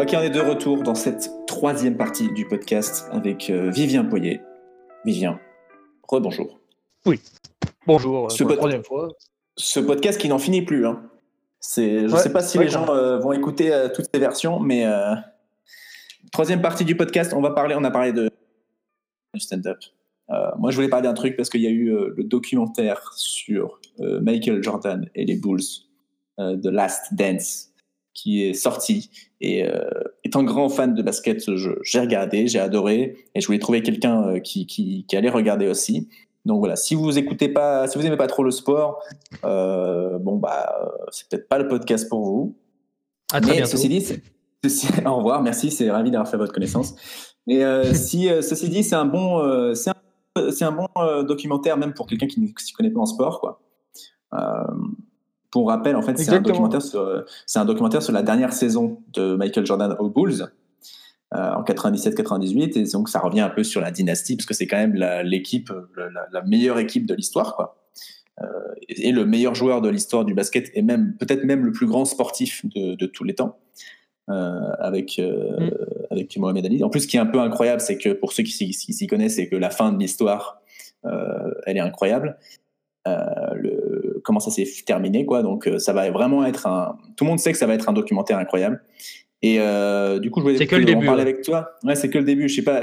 Ok, on est de retour dans cette troisième partie du podcast avec euh, Vivien Poyer. Vivien, rebonjour. Oui, bonjour, Ce pour la troisième fois. Ce podcast qui n'en finit plus. Hein. C'est, je ne Ouais, sais pas si ouais, les gens euh, vont écouter euh, toutes ces versions, mais troisième partie du podcast, on va parler. On a parlé de du stand-up. Moi, je voulais parler d'un truc parce qu'il y a eu le documentaire sur Michael Jordan et les Bulls, The Last Dance, qui est sorti. Et euh, étant grand fan de basket, j'ai regardé, j'ai adoré, et je voulais trouver quelqu'un euh, qui, qui, qui allait regarder aussi. Donc voilà, si vous écoutez pas, si vous aimez pas trop le sport, euh, bon bah euh, c'est peut-être pas le podcast pour vous. À très Mais bientôt. ceci dit, ceci- au revoir, merci, c'est ravi d'avoir fait votre connaissance. Et euh, si ceci dit, c'est un bon, c'est un, bon documentaire même pour quelqu'un qui ne s'y connaît pas en sport, quoi. Pour rappel, en fait, c'est un documentaire sur, c'est un documentaire sur la dernière saison de Michael Jordan aux Bulls. euh, en 97-98 et donc ça revient un peu sur la dynastie parce que c'est quand même la- l'équipe la, meilleure équipe de l'histoire quoi Euh, et et le meilleur joueur de l'histoire du basket et même peut-être même le plus grand sportif de, de tous les temps euh, avec Mm. avec Mohamed Ali. En plus, ce qui est un peu incroyable, c'est que pour ceux qui s'y qui s'y connaissent, c'est que la fin de l'histoire, elle est incroyable. Euh, le, comment ça s'est terminé, quoi. Donc, euh, ça va vraiment être un. Tout le monde sait que ça va être un documentaire incroyable. Et euh, du coup, je voulais C'est que le en début, parler ouais. avec toi. Ouais, c'est que le début. Je sais pas.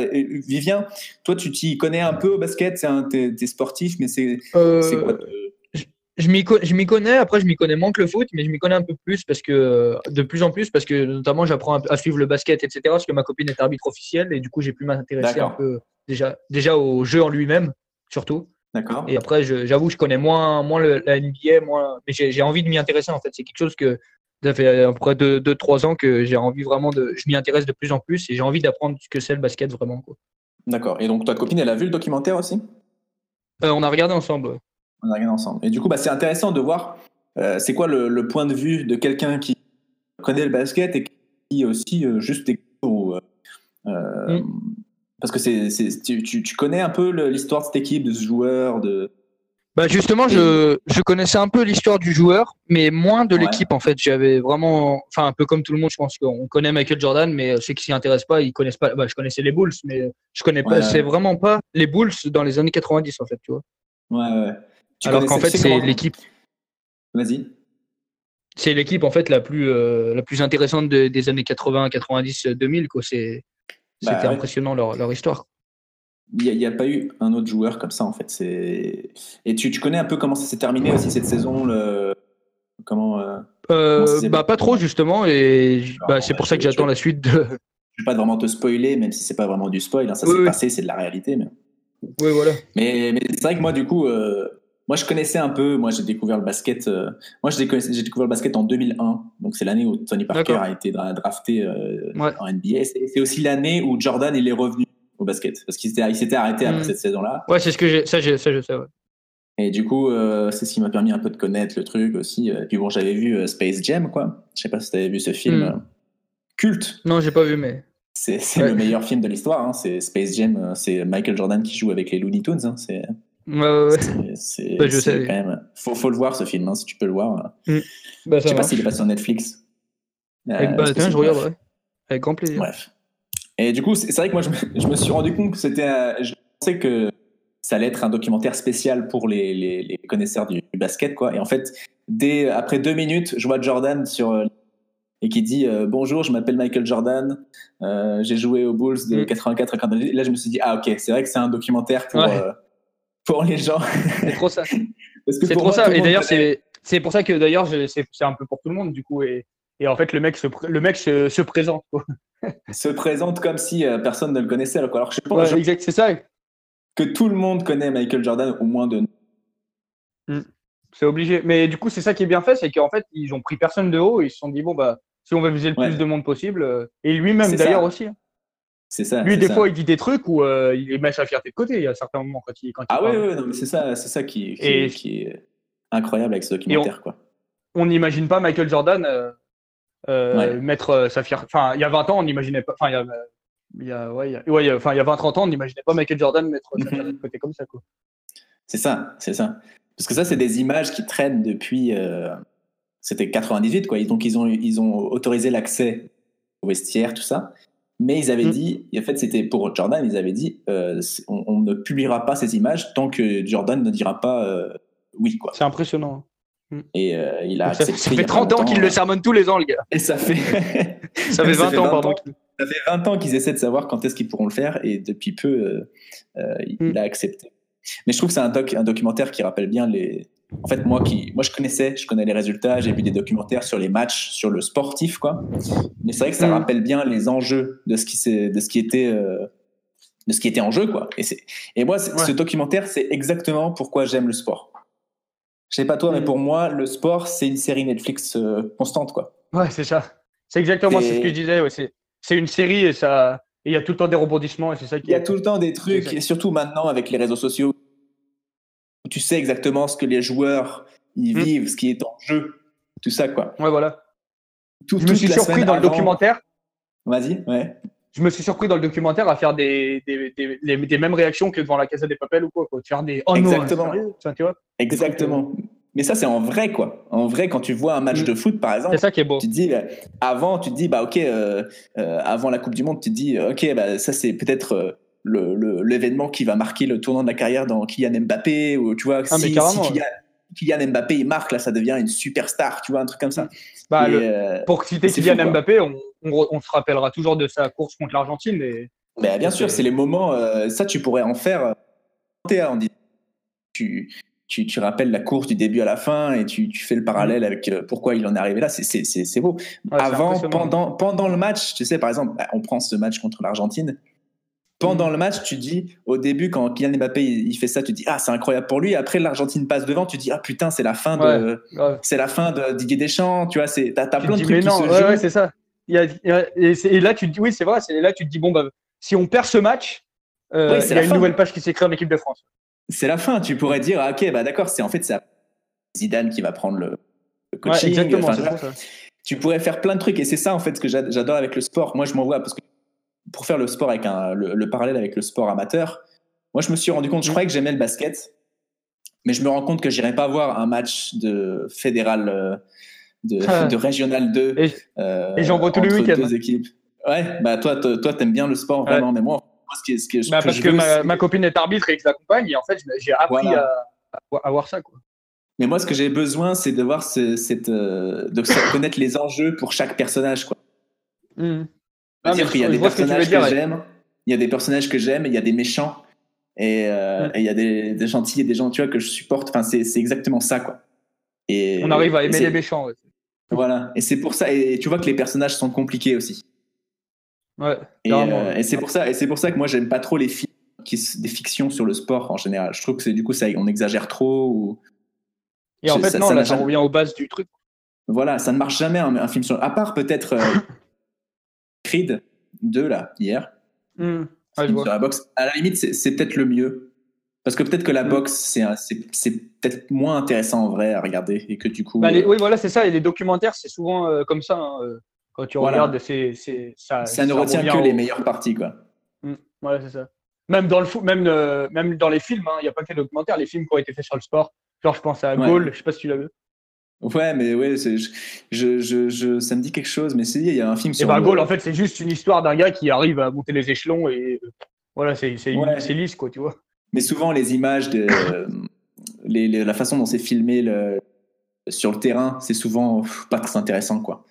Vivien, toi, tu t'y connais un peu au basket. C'est un, t'es, t'es sportif, mais c'est, Euh, c'est quoi je m'y co- je m'y connais, après je m'y connais moins que le foot, mais je m'y connais un peu plus parce que de plus en plus parce que notamment j'apprends à, à suivre le basket, etc. Parce que ma copine est arbitre officielle et du coup j'ai pu m'intéresser un D'accord. peu déjà déjà au jeu en lui-même surtout. D'accord. Et après je- j'avoue je connais moins moins le, la NBA, moins, mais j'ai envie de m'y intéresser en fait. C'est quelque chose que ça fait à peu près 2 deux, trois ans que j'ai envie vraiment de, je m'y intéresse de plus en plus et j'ai envie d'apprendre ce que c'est le basket vraiment. D'accord. Et donc, ta copine, elle a vu le documentaire aussi? Euh, on a regardé ensemble. On a regardé ensemble. Et du coup, bah, c'est intéressant de voir euh, c'est quoi le, le point de vue de quelqu'un qui connaît le basket et qui aussi euh, juste découvre. ou, euh, euh, Parce que c'est, tu, connais un peu l'histoire de cette équipe, de ce joueur, de. Bah justement, je, je connaissais un peu l'histoire du joueur, mais moins de Ouais. l'équipe en fait. J'avais vraiment, enfin un peu comme tout le monde, je pense qu'on connaît Michael Jordan, mais ceux qui s'y intéressent pas, ils connaissent pas. Bah, je connaissais les Bulls, mais je connais pas. Ouais, C'est ouais. vraiment pas les Bulls dans les années 90 en fait, tu vois. Ouais, ouais. Tu Alors qu'en fait, c'est l'équipe, Vas-y. c'est l'équipe en fait la plus euh, la plus intéressante de- des années 80, 90, 2000 quoi. C'est c'était ouais. impressionnant leur, leur histoire. Il n'y a, pas eu un autre joueur comme ça, en fait. Et tu, tu connais un peu comment ça s'est terminé aussi cette saison le... Comment. euh, Euh, Comment bah pas trop justement, et bah, Alors, c'est pour ça que j'attends la suite de. Je vais pas vraiment te spoiler, même si c'est pas vraiment du spoil. hein, ça Oui, s'est oui. passé, c'est de la réalité. Mais, Oui voilà. mais, mais c'est vrai que moi, du coup, euh, moi, je connaissais un peu. Moi, j'ai découvert le basket. euh, moi, j'ai découvert, le basket en 2001. Donc, c'est l'année où Tony Parker a été dra- drafté euh, Ouais. en NBA. C'est, aussi l'année où Jordan il est revenu au basket parce qu'il s'était, arrêté après Mm. cette saison-là. Ouais, c'est ce que j'ai. Ça, ça je sais. Ouais. Et du coup, euh, c'est ce qui m'a permis un peu de connaître le truc aussi. Et puis bon, j'avais vu Space Jam, quoi. Je sais pas si tu avais vu ce film Mm. euh, culte. Non, j'ai pas vu, mais. C'est, Ouais. le meilleur film de l'histoire. hein. C'est Space Jam. C'est Michael Jordan qui joue avec les Looney Tunes. hein. C'est, Ouais, ouais, ouais. c'est, sais. quand même. Faut, faut le voir ce film, hein, si tu peux le voir. Bah, Je sais pas s'il est pas sur Netflix. Euh, Avec, bah, tiens, c'est- je regarde, ouais. Avec grand plaisir. Bref. Et du coup, c'est vrai que moi, je me, je me suis rendu compte que c'était. euh, Je pensais que ça allait être un documentaire spécial pour les, les, les connaisseurs du, du basket, quoi. Et en fait, dès après deux minutes, je vois Jordan sur euh, et qui dit euh, bonjour, je m'appelle Michael Jordan, euh, j'ai joué aux Bulls de Mm. 84 à 88. Là, je me suis dit ah ok, c'est vrai que c'est un documentaire pour Ouais. euh, pour les gens. C'est trop ça. C'est trop moi, ça. Et d'ailleurs, c'est c'est pour ça que d'ailleurs, c'est un peu pour tout le monde, du coup. Et, et en fait, le mec se, le mec se, se présente. quoi. se présente comme si euh, personne ne le connaissait. Alors, alors je pense Ouais, je- exact, c'est ça. que tout le monde connaît Michael Jordan au moins de C'est obligé. Mais du coup, c'est ça qui est bien fait, c'est qu'en fait, ils ont pris personne de haut et ils se sont dit, bon, bah, si on veut viser le Ouais. plus de monde possible, euh, et lui-même d'ailleurs aussi. hein. C'est ça. Lui, des ça. fois, il dit des trucs où euh, il met sa fierté de côté. Il y a certains moments quand il, quand il Ah ouais, parle. ouais, non, mais c'est ça, c'est ça qui, qui, Et- qui est incroyable avec ce documentaire, quoi. On n'imagine pas Michael Jordan euh, euh, Ouais. mettre sa fierté. Enfin, il y a 20 ans, on n'imaginait pas. Enfin, il y a, il y a, ouais, il y a, ouais, il y a- enfin, il y a 20-30 ans, on n'imaginait pas Michael Jordan mettre sa fierté de côté comme ça. Quoi. C'est ça, c'est ça. Parce que ça, c'est des images qui traînent depuis. C'était 98, quoi. Et Donc, ils ont, ils ont autorisé l'accès au vestiaire, tout ça. Mais ils avaient Mm. dit, et en fait, c'était pour Jordan, ils avaient dit, euh, on, on ne publiera pas ces images tant que Jordan ne dira pas euh, oui, quoi. C'est impressionnant. Et euh, il a Ça, accepté. fait a pas 30 ans qu'il le sermonne tous les ans, le gars. Et ça fait. Ça fait 20 ans, pardon. Ça fait 20 ans qu'ils essaient de savoir quand est-ce qu'ils pourront le faire et depuis peu, il Mm. a accepté. Mais je trouve que c'est un, doc, un documentaire qui rappelle bien les. En fait, moi, qui, moi, je connaissais, je connais les résultats, j'ai vu des documentaires sur les matchs, sur le sportif, quoi. Mais c'est vrai que ça Mm. rappelle bien les enjeux de ce qui, de ce qui était. euh, de ce qui était en jeu, quoi. Et, et moi, Ouais. ce documentaire, c'est exactement pourquoi j'aime le sport. Je sais pas toi, mais Mm. pour moi, le sport, c'est une série Netflix euh, constante, quoi. Ouais, c'est ça. C'est exactement ce que je disais. ouais, c'est une série et ça. Il y a tout le temps des rebondissements et c'est ça qui Il y a tout le temps des trucs, et surtout maintenant avec les réseaux sociaux, où tu sais exactement ce que les joueurs ils Mm. vivent, ce qui est en jeu, tout ça quoi. Ouais, voilà. Tout, Je me suis surpris dans le documentaire. Vas-y, ouais. Je me suis surpris dans le documentaire à faire des, des, des, les- des mêmes réactions que devant la Casa des Papels ou quoi. quoi. Faire des. Oh Exactement. non, tu vois Exactement. Mais ça, c'est en vrai, quoi. En vrai, quand tu vois un match Mm. de foot, par exemple, C'est ça qui est beau. tu te dis, euh, avant, tu te dis, bah, ok, euh, euh, avant la Coupe du Monde, tu te dis, euh, ok, bah, ça, c'est peut-être le- le- l'événement qui va marquer le tournant de la carrière dans Kylian Mbappé, ou tu vois, Ah, mais si, Kylian, Kylian Mbappé, il marque, là, ça devient une superstar, tu vois, un truc comme ça. Bah, le- euh, pour citer Kylian fou. Mbappé, on, on, re- on se rappellera toujours de sa course contre l'Argentine. Et... Ben, bien sûr, c'est les moments. euh, ça, tu pourrais en faire. euh. Tu, tu, tu rappelles la course du début à la fin et tu, tu fais le parallèle avec euh, pourquoi il en est arrivé là. C'est- C'est c'est- c'est beau. Ouais, Avant, pendant, pendant le match, tu sais, par exemple, bah, on prend ce match contre l'Argentine. Pendant le match, tu dis, au début, quand Kylian Mbappé il, fait ça, tu dis, ah, c'est incroyable pour lui. Après, l'Argentine passe devant, tu dis, ah putain, c'est la fin de, Ouais. c'est la fin de Didier Deschamps. Tu vois, c'est, t'as, plein de trucs qui se ouais, jouent. ouais, c'est ça. Il y a, il y a- et, et là, tu te dis, oui, c'est vrai, c'est là, tu te dis, bon, bah, si on perd ce match, euh, Oui, il y a une fin. nouvelle page qui s'écrit en équipe de France. c'est la fin. Tu pourrais dire, ah, ok, bah d'accord, c'est en fait c'est Zidane qui va prendre le, le Ouais, coaching. exactement, Enfin, c'est tu ça. pourrais faire plein de trucs et c'est ça en fait ce que j'a- j'adore avec le sport. Moi, je m'en vois parce que pour faire le sport avec un, le, le parallèle avec le sport amateur, moi, je me suis rendu compte, je Mm. croyais que j'aimais le basket, mais je me rends compte que j'irais pas voir un match de fédéral, euh, de, Ah. de régional 2. Et- euh, et j'en vois tous les week-ends. deux équipes. Ouais, bah toi, toi, t'aimes bien le sport Ouais. vraiment, mais moi, ce qui, ce Bah, que parce je que veux, ma, copine est arbitre et que l'accompagne, et en fait, j'ai appris Voilà. à, à, à voir ça. Quoi. Mais moi, ce que j'ai besoin, c'est de voir ce, cette, euh, de connaître les enjeux pour chaque personnage. Quoi. Ah, qu'il y a des que personnages que, j'aime, il y a des personnages que j'aime, il y a des méchants, et euh, et il y a des, des gentils et des gens, tu vois, que je supporte. Enfin, c'est c'est exactement ça, quoi. Et On arrive à aimer les méchants. Ouais. Voilà. Et c'est pour ça. Et tu vois que les personnages sont compliqués aussi. Ouais, Et, euh, et c'est pour ça. Et c'est pour ça que moi, j'aime pas trop les films, qui, des fictions sur le sport en général. Je trouve que c'est du coup ça, on exagère trop ou. Et en fait, ça- non, ça là, ça jamais- revient aux bases du truc. Voilà, ça ne marche jamais un, un film sur. À part peut-être euh, Creed 2 là hier. Hmm. Ouais, je film vois. sur la boxe. À la limite, c'est peut-être le mieux. Parce que peut-être que la Mm. boxe, c'est peut-être moins intéressant en vrai à regarder et que du coup. Bah, les- euh, oui, voilà, c'est ça. Et les documentaires, c'est souvent euh, comme ça. hein, euh, Quand tu Voilà. regardes, c'est, ça, ça ne retient que au- les meilleures parties, quoi. Voilà, c'est ça. Même dans le foot, même, euh, même dans les films, hein, il n'y a pas que les documentaires, les films qui ont été faits sur le sport. Genre, je pense à Ouais. Gaulle, je sais pas si tu l'as vu. Ouais, mais ouais, je, je, je, ça me dit quelque chose. Mais c'est il y a un film Et sur. bah, le- Gaulle, en fait, c'est juste une histoire d'un gars qui arrive à monter les échelons et euh, voilà, c'est, c'est, Ouais. lisse, quoi, tu vois. Mais souvent, les images, de, les, les- la façon dont c'est filmé le, sur le terrain, c'est souvent pas très intéressant, quoi.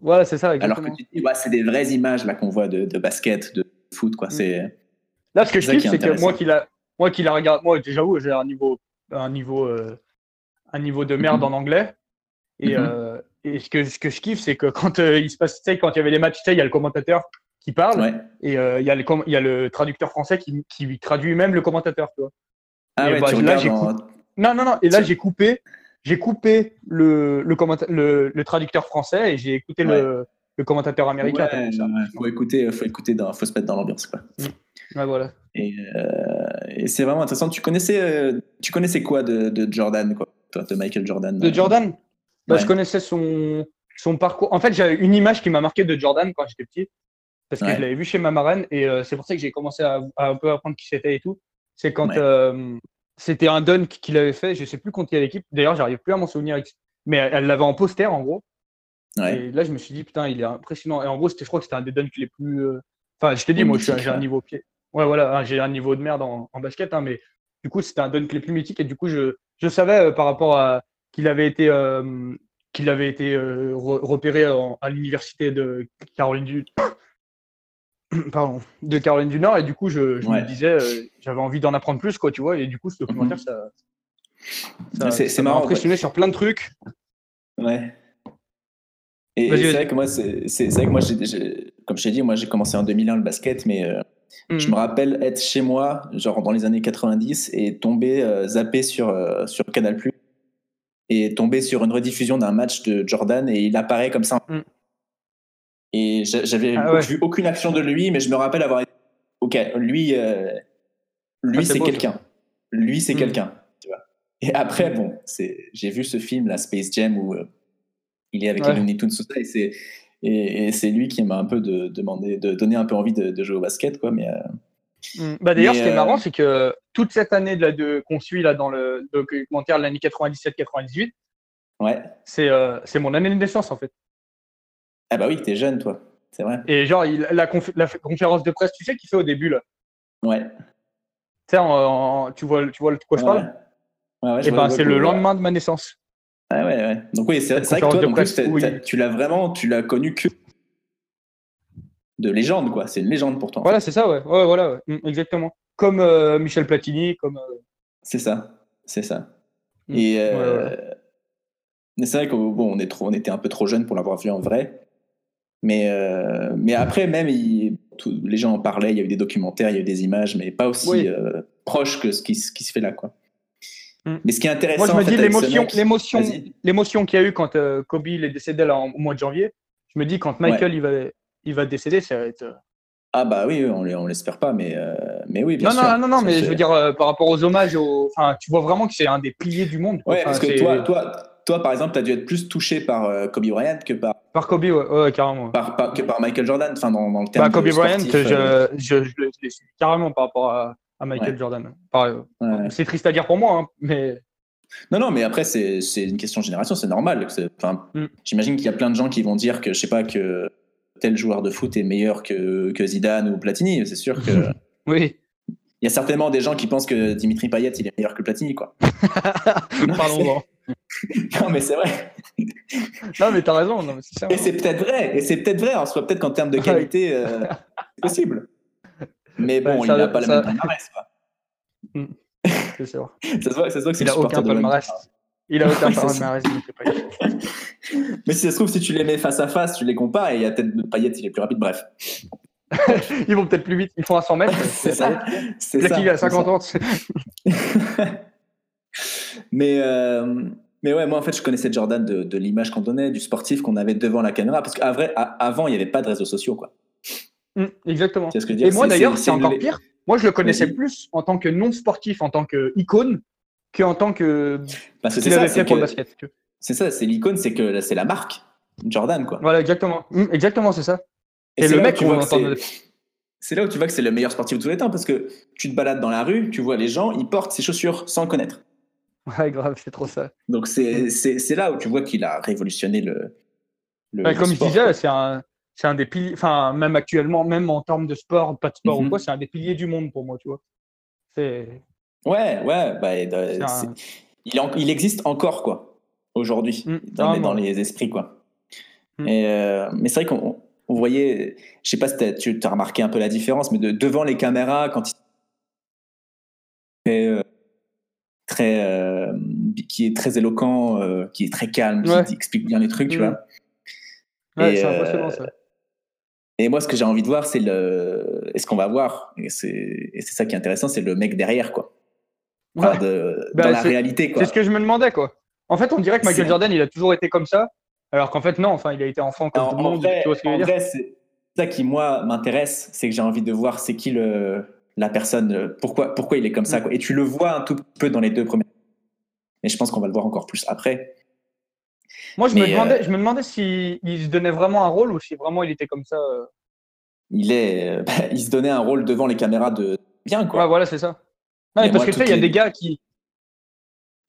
Voilà, c'est ça, Alors que tu dis, ouais, c'est des vraies images là qu'on voit de, de basket, de foot, quoi. Mm. C'est Là, ce que je kiffe, c'est que moi qui la, moi qui la regarde, moi, j'avoue, j'ai un niveau, un niveau, euh, un niveau de merde Mhm. en anglais. Et, Mhm. euh, et ce que, ce que je kiffe, c'est que quand euh, il se passe, quand il y avait les matchs, il y a le commentateur qui parle ouais. et euh, il y a le, il y a le traducteur français qui, qui traduit même le commentateur, tu vois. Ah Et ouais, bah, tu là, j'ai en- Non, non, non. Et là, j'ai coupé, j'ai coupé le, le, commenta- le, le traducteur français et j'ai écouté le, le commentateur américain. Ouais, ça. ouais, faut écouter, faut écouter, dans, faut se mettre dans l'ambiance, quoi. Ouais, voilà. Et, euh, et c'est vraiment intéressant. Tu connaissais, euh, tu connaissais quoi de, de Jordan, quoi, toi, de Michael Jordan De euh, Jordan? Bah, Ouais. Je connaissais son, son parcours. En fait, j'avais une image qui m'a marqué de Jordan quand j'étais petit. Parce que Ouais. je l'avais vu chez ma marraine et euh, c'est pour ça que j'ai commencé à, à un peu apprendre qui c'était et tout. C'est quand Ouais. euh, c'était un dunk qu'il avait fait. Je sais plus contre quelle équipe. D'ailleurs, j'arrive plus à m'en souvenir. Mais elle l'avait en poster en gros. Et là, je me suis dit, putain, il est impressionnant. Et en gros, je crois que c'était un des dunks les plus. euh, Enfin, je t'ai dit, moi, j'ai un niveau pied. Ouais, voilà, hein, j'ai un niveau de merde en, en basket, hein, mais du coup, c'était un dunk les plus mythiques. Et du coup, je, je savais par rapport à qu'il avait été, euh, qu'il avait été euh, re- repéré en- à l'université de Caroline du. Pardon, de Caroline du Nord. Et du coup, je, je Ouais. me disais, euh, j'avais envie d'en apprendre plus, quoi, tu vois. Et du coup, ce documentaire, ça. ça- C'est- ça c'est m'a marrant, impressionné sur plein de trucs. Ouais. Et, c'est vrai que moi, c'est vrai que moi, j'ai- j'ai- comme je t'ai dit, moi, j'ai commencé en 2001 le basket, mais je Mhm. me rappelle être chez moi, genre dans les années 90, et tomber, euh, zapper sur, euh, sur Canal+, et tomber sur une rediffusion d'un match de Jordan, et il apparaît comme ça. Mm. Et j'a- j'avais Ah ouais. vu aucune action de lui, mais je me rappelle avoir été... Ok, lui, euh, lui Ah, c'est quelqu'un. Lui, c'est Mm. quelqu'un. Et après, bon, c'est- j'ai vu ce film, la Space Jam, où euh, il est avec Ouais. les Looney Tunes, tout ça, et c'est et, et c'est lui qui m'a un peu de, demandé, de donner un peu envie de, de jouer au basket, quoi. Mais euh, Mm. Bah d'ailleurs, ce qui est marrant, c'est que toute cette année de de qu'on suit là dans le documentaire de l'année 97-98, ouais. c'est euh, c'est mon année de naissance en fait. Ah bah oui, t'es jeune, toi. C'est vrai. Et genre il- la, conf- la conférence de presse, tu sais qu'il fait au début là. Ouais. Tu sais, en- en- tu vois, tu vois de quoi je Ouais. parle. Ouais, ouais, Et vois- ben c'est le lendemain de ma naissance. Ouais, ouais, ouais. Donc oui, c'est vrai que toi, donc, tu l'as vraiment, tu l'as connu que de légende, quoi. C'est une légende pour toi. en Voilà, c'est ça, ouais, ouais, voilà, ouais. Mm, exactement. Comme euh, Michel Platini, comme. euh, C'est ça. C'est ça. Mm. Et euh, Ouais, c'est vrai qu'on bon, on est trop, on était un peu trop jeune pour l'avoir vu en vrai. Mais, mais après, même, il- tout- les gens en parlaient, il y a eu des documentaires, il y a eu des images, mais pas aussi Oui. proches que ce qui, ce qui se fait là. Quoi. Mm. Mais ce qui est intéressant, Moi, je me dis l'émotion, l'émotion, l'émotion qu'il y a eu quand Kobe il est décédé là en- au mois de janvier. Je me dis quand Michael il va, il va décéder, ça va être. euh, Ah bah oui, on l'espère pas, mais, euh, mais oui, bien non, sûr. non, non, non, mais je veux dire euh, par rapport aux hommages, aux... Enfin, tu vois vraiment que c'est un des piliers du monde. Ouais, Enfin, parce que toi, toi, toi, par exemple, tu as dû être plus touché par euh, Kobe Bryant que par, Par Kobe, ouais, ouais, carrément. par, par- que par Michael Jordan, enfin, dans, dans le terme Bah, Kobe Bryant, je, je, l'ai suivi carrément par rapport à, à Michael Ouais. Jordan. Ouais. C'est triste à dire pour moi, hein, mais Non, non, mais après, c'est une question de génération, c'est normal. Enfin, Mm. J'imagine qu'il y a plein de gens qui vont dire que, je sais pas, que tel joueur de foot est meilleur que, que Zidane ou Platini. C'est sûr que. oui. Il y a certainement des gens qui pensent que Dimitri Payet, il est meilleur que Platini, quoi. Non, Pardon. Non, mais c'est vrai. Non, mais t'as raison. Non, mais. Et c'est peut-être vrai. Et c'est peut-être vrai. En soi, peut-être qu'en termes de qualité, euh, c'est possible. Mais bon, Ouais, ça- il n'a pas ça- le même palmarès, quoi. C'est sûr. Ça se voit, ça se voit que c'est Il aucun palmarès. Il a aucun palmarès. il était pas- Mais si ça se trouve, si tu les mets face à face, tu les compares et il y a peut-être Payet, il est plus rapide. Bref. Ils vont peut-être plus vite. Ils font à 100 mètres. C'est ça. C'est ça. est à c'est 50 ça. ans. Mais, euh, mais ouais, moi en fait, je connaissais Jordan de, de l'image qu'on donnait, du sportif qu'on avait devant la caméra. Parce qu'avant, il n'y avait pas de réseaux sociaux. Quoi. Mm, Exactement. Ce que je veux dire? Et moi d'ailleurs, c'est- encore pire. Moi, je le connaissais Vas-y. plus en tant que non sportif, en tant que qu'en tant que c'est ça, c'est fait pour le que- basket. tu vois. c'est ça, c'est l'icône, c'est que c'est la marque Jordan. Quoi. Voilà, exactement. Mm, Exactement, c'est ça. Et, c'est le mec, tu on vois que entend. c'est- là où tu vois que c'est le meilleur sportif de tous les temps parce que tu te balades dans la rue, tu vois les gens, ils portent ses chaussures sans le connaître. Ouais, grave, c'est trop ça. Donc c'est là où tu vois qu'il a révolutionné le. le- Ouais, le comme je sport, disais, quoi. c'est un, c'est un des piliers. Enfin, même actuellement, même en termes de sport, pas de sport ou quoi, c'est un des piliers du monde pour moi, tu vois. C'est. Ouais, ouais, bah, euh, un- il, en- il existe encore, quoi, aujourd'hui, Mm, dans, les, vraiment. dans les esprits, quoi. Mm. Et, euh, mais c'est vrai qu'on on voyait, je sais pas si tu as remarqué un peu la différence, mais de, devant les caméras, quand il très, euh, très euh, qui est très éloquent, qui est très calme, Ouais. qui explique bien les trucs, tu Mm. vois. Ouais, Et, c'est impressionnant ça. Et moi, ce que j'ai envie de voir, c'est le, et ce qu'on va voir, et c'est ça qui est intéressant, c'est le mec derrière, quoi. Enfin, de- Bah, dans la c'est- réalité. C'est ce que je me demandais, quoi. En fait, on dirait que Michael Jordan, il a toujours été comme ça, alors qu'en fait, non, enfin, il a été enfant comme En, tout le monde. vrai, tu vois ce que je en veux dire vrai, c'est ça qui moi m'intéresse, c'est que j'ai envie de voir c'est qui le la personne, euh, pourquoi pourquoi il est comme ça Mm. quoi. Et tu le vois un tout peu dans les deux premiers. Mais je pense qu'on va le voir encore plus après. Moi, je me Mais, demandais, euh, je me demandais s'il se donnait vraiment un rôle ou si vraiment il était comme ça. euh. Il est, euh, il se donnait un rôle devant les caméras de bien quoi. Ouais, voilà, c'est ça. Non, mais Mais parce que tu sais, il y a des gars qui,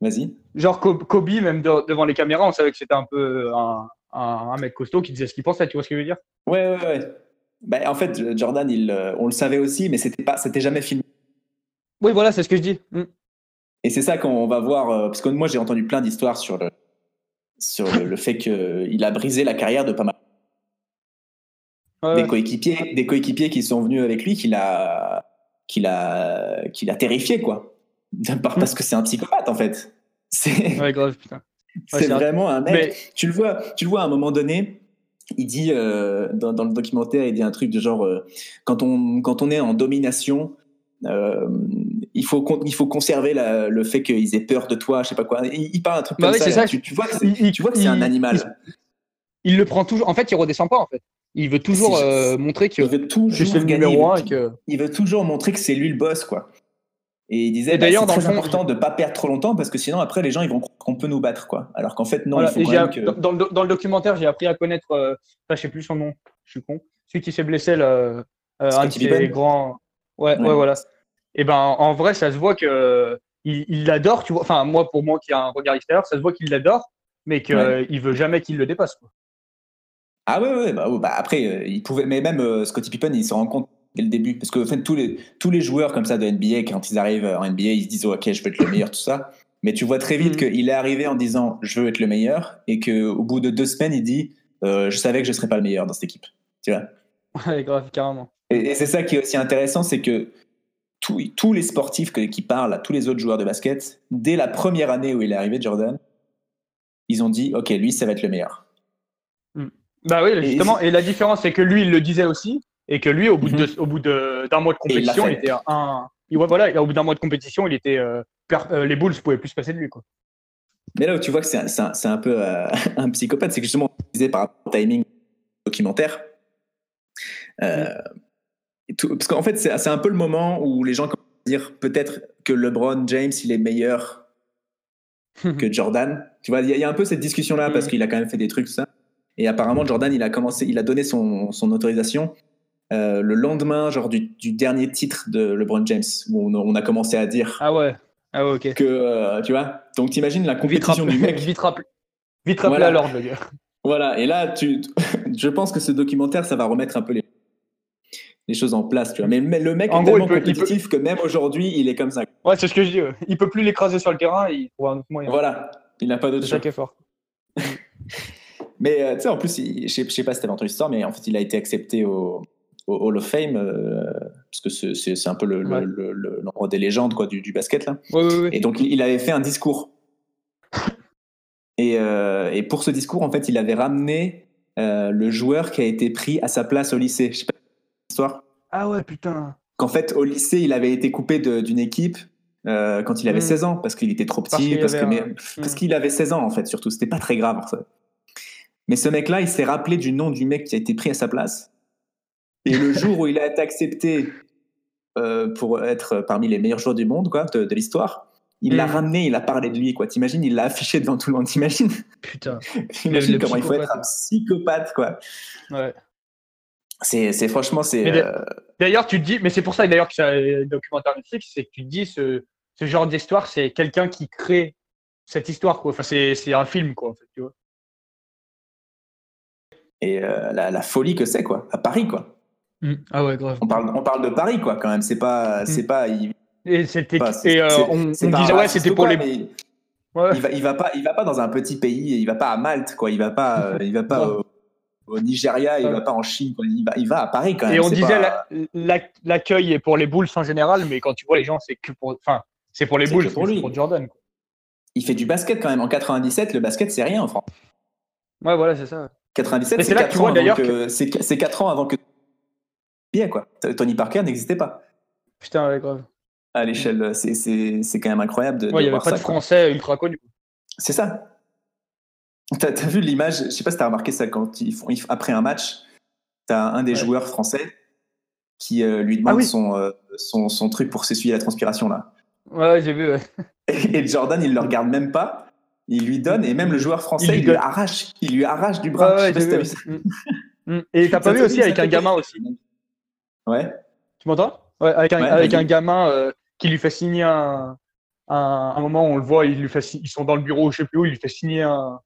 Vas-y. genre Kobe, même de- devant les caméras, on savait que c'était un peu un, un, un mec costaud qui disait ce qu'il pensait, tu vois ce que je veux dire? Ouais, ouais, ouais. Bah, en fait, Jordan, il, euh, on le savait aussi, mais c'était pas, c'était jamais filmé. Oui, voilà, c'est ce que je dis. Mm. Et c'est ça qu'on va voir, euh, parce que moi j'ai entendu plein d'histoires sur le, sur le, le fait qu'il a brisé la carrière de pas mal Ouais, des ouais. coéquipiers, des coéquipiers qui sont venus avec lui, qu'il a, qu'il a, qu'il a terrifié quoi. Par- Parce que c'est un psychopathe en fait. C'est, Ouais, grave, putain. c'est vraiment un mec. Mais Tu le vois, tu le vois à un moment donné. Il dit euh, dans, dans le documentaire, il dit un truc de genre euh, quand on quand on est en domination, euh, il faut il faut conserver la- le fait qu'ils aient peur de toi, je sais pas quoi. Il, il parle un truc Bah comme oui, ça. c'est ça. Tu, tu vois que c'est, Il- il- tu vois que c'est un il- animal. il le prend toujours. En fait, il redescend pas, en fait. Il veut toujours euh, montrer que, Il veut toujours c'est le gagner. numéro un il veut- que. il veut toujours montrer que c'est lui le boss, quoi. Et il disait, bah, d'ailleurs, c'est très le important de pas perdre trop longtemps parce que sinon après les gens ils vont croire qu'on peut nous battre, quoi. Alors qu'en fait non, Voilà, il faut quand même dans, que. dans le, dans le documentaire, j'ai appris à connaître. Euh, enfin, je sais plus son nom. Je suis con. Celui qui s'est blessé, là, euh, un de ses grands. Ouais, ouais, Ouais. voilà. Et ben, en vrai, ça se voit que il il l'adore. Tu vois. Enfin, moi, pour moi, qui a un regard extérieur, ça se voit qu'il l'adore, mais qu'il Ouais. veut jamais qu'il le dépasse. Quoi. Ah ouais, ouais, bah, ouais, bah, après euh, il pouvait, mais même euh, Scottie Pippen il se rend compte dès le début parce que en fait, tous les tous les joueurs comme ça de NBA quand ils arrivent en NBA ils se disent oh, ok je veux être le meilleur tout ça. Mais tu vois très vite Mhm. qu'il est arrivé en disant je veux être le meilleur et que au bout de deux semaines il dit euh, je savais que je serais pas le meilleur dans cette équipe. Tu vois? Ouais, grave, carrément. Et, et c'est ça qui est aussi intéressant, c'est que tous, tous les sportifs que- qui parlent à tous les autres joueurs de basket, dès la première année où il est arrivé, Jordan, ils ont dit, OK, lui, ça va être le meilleur. Bah oui, justement. Et la différence, c'est que lui, il le disait aussi, et que lui, au bout bout de- d'un mois de il compétition, il, était un. il- ouais, voilà, au bout d'un mois de compétition, il était. euh, per- euh, les Bulls pouvaient plus se passer de lui, quoi. Mais là où tu vois que c'est un, peu euh, un psychopathe, c'est que justement, on disait par rapport au timing documentaire, euh, tout- parce qu'en fait, c'est un peu le moment où les gens commencent à dire peut-être que LeBron James, il est meilleur que Jordan. Tu vois, il y, y a un peu cette discussion-là parce Mhm. qu'il a quand même fait des trucs, tout ça. Et apparemment, Jordan, il a commencé, il a donné son, son autorisation euh, le lendemain, genre du, du dernier titre de LeBron James, où on, on a commencé à dire Ah ouais. Ah ouais, ok. que, euh, tu vois. Donc, t'imagines la compétition du mec. vite rappelé, vite rappelé Voilà. à l'ordre, le gars. Voilà. Et là, tu, je pense que ce documentaire, ça va remettre un peu les, les choses en place, tu vois. Mais, mais le mec En est gros, tellement peut- compétitif que même aujourd'hui, il est comme ça. Ouais, c'est ce que je dis. ouais. Il peut plus l'écraser sur le terrain, il trouve un autre moyen. Voilà. Il n'a pas d'autre C'est ça Mais euh, tu sais, en plus, il- je sais, je sais pas si tu avais entendu l'histoire, mais en fait, il a été accepté au, au Hall of Fame, euh, parce que c'est- un peu le- le- Ouais. le- le- l'endroit des légendes quoi, du, du basket. Là. Ouais, ouais, ouais. Et donc, il avait fait un discours. Et, euh, et pour ce discours, en fait, il avait ramené euh, le joueur qui a été pris à sa place au lycée. Je sais pas l'histoire. Ah ouais, putain. Qu'en fait, au lycée, il avait été coupé d'une équipe quand il avait Mm. 16 ans, parce qu'il était trop Parce petit, qu'il parce, avait que, mais- un- parce Mm. qu'il avait 16 ans, en fait, surtout. C'était pas très grave, en fait. Mais ce mec-là, il s'est rappelé du nom du mec qui a été pris à sa place. Et le jour où il a été accepté euh, pour être parmi les meilleurs joueurs du monde, quoi, de, de l'histoire, il l'a Mm. ramené, il a parlé de lui, quoi. T'imagines, il l'a affiché devant tout le monde. T'imagines? Putain. T'imagines comment il faut être un psychopathe, quoi. Ouais. C'est, c'est franchement, c'est. Euh, D'ailleurs, tu te dis, mais c'est pour ça d'ailleurs que c'est un documentaire Netflix, c'est que tu te dis, ce, ce genre d'histoire, c'est quelqu'un qui crée cette histoire, quoi. Enfin, c'est c'est un film, quoi, en fait, tu vois. Et euh, la, la folie que c'est, quoi. À Paris, quoi. Ah ouais, grave. On parle, on parle de Paris, quoi, quand même. C'est pas. C'est pas il- Et, c'était, c'est- on, c'est on pas disait, ouais, c'était ou pour quoi, les. mais Ouais. il va, il va pas, il va pas dans un petit pays. Il va pas à Malte, quoi. Il va pas, euh, il va pas au, au Nigeria. Il va pas en Chine. Quoi. Il va, il va à Paris, quand même. Et on disait, pas- la- la- l'accueil est pour les Bulls en général, mais quand tu vois les gens, c'est que pour. Enfin, c'est pour les Bulls, pour c'est lui. pour Jordan, quoi. Il fait du basket quand même. En 97, le basket, c'est rien en France. Ouais, voilà, c'est ça. 97, Mais c'est c'est là que 4 tu ans d'ailleurs que, c'est, c'est 4 ans avant que. Bien, quoi. Tony Parker n'existait pas. Putain, ouais, grave. À l'échelle, c'est, c'est, c'est quand même incroyable de, Ouais, il y avait voir pas ça. de quoi. français ultra connu. C'est ça. T'as, t'as vu l'image, je sais pas si t'as remarqué ça quand ils font, ils après un match, t'as un des Ouais. joueurs français qui euh, lui demande Ah oui. son, euh, son, son truc pour s'essuyer la transpiration là. Ouais, j'ai vu, ouais. Et Jordan, il le regarde même pas, il lui donne et même le joueur français, Il il lui arrache, il lui arrache du bras. Ouais, si vu. Et t'as pas vu aussi avec un gamin aussi Ouais. Tu m'entends? Ouais, avec un, Ouais, avec vas-y. un gamin euh, qui lui fait signer un, un, un moment, on le voit, il lui fait, ils sont dans le bureau, je sais plus où, il lui fait signer un,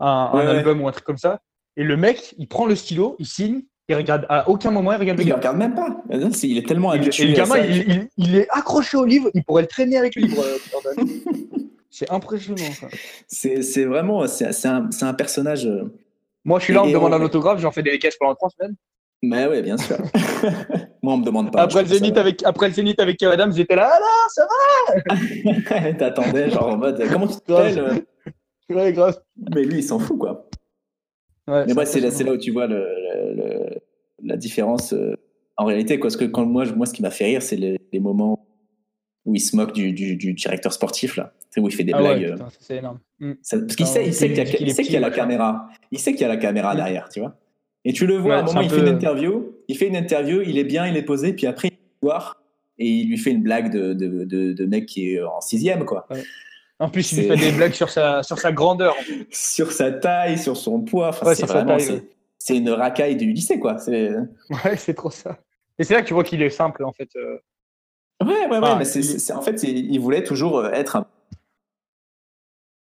un, album ou un truc comme ça. Et le mec, il prend le stylo, il signe, il regarde à aucun moment, il regarde le Il ne gars. regarde même pas. Il est tellement le, habitué. et le gamin, il, il- il est accroché au livre, il pourrait le traîner avec le livre. C'est impressionnant. ça. C'est vraiment. C'est un, personnage. euh, Moi, je suis là, on me demande un autographe, j'en fais des caches pendant trois semaines. Mais ouais, bien sûr. Moi, on me demande pas. après, le Zénith avec, après le Zénith avec Kev Adams, j'étais là, ah là, ça ouais. T'attendais, genre en mode. Comment tu t'appelles euh va Ouais, grave. Mais lui, il s'en fout, quoi. Ouais, Mais moi, c'est là, où tu vois le, le- le- la différence euh, en réalité. Quoi. Parce que quand moi, je- moi, ce qui m'a fait rire, c'est les, les moments où il se moque du, du, du directeur sportif, là. Où il fait des Ah ouais, blagues. euh, putain, c'est énorme. Mm. ça- parce qu'il sait, il sait il qu'il y a, y la caméra. Il sait qu'il y a la caméra Mm. derrière, tu vois. Et tu le vois, à un Ouais, moment, c'est il un fait une interview, il fait une interview, il est bien, il est posé, puis après, il voir et il lui fait une blague de, de, de, de mec qui est en sixième, quoi. En plus, il lui fait des blagues sur sa, sur sa grandeur. Sur sa taille, sur son poids. Enfin, Ouais, c'est vraiment, c'est, ouais. une racaille du lycée, quoi. C'est... Ouais, c'est trop ça. Et c'est là que tu vois qu'il est simple, en fait. euh. Ouais, ouais, ouais, mais c'est- en fait, il voulait toujours euh, être un.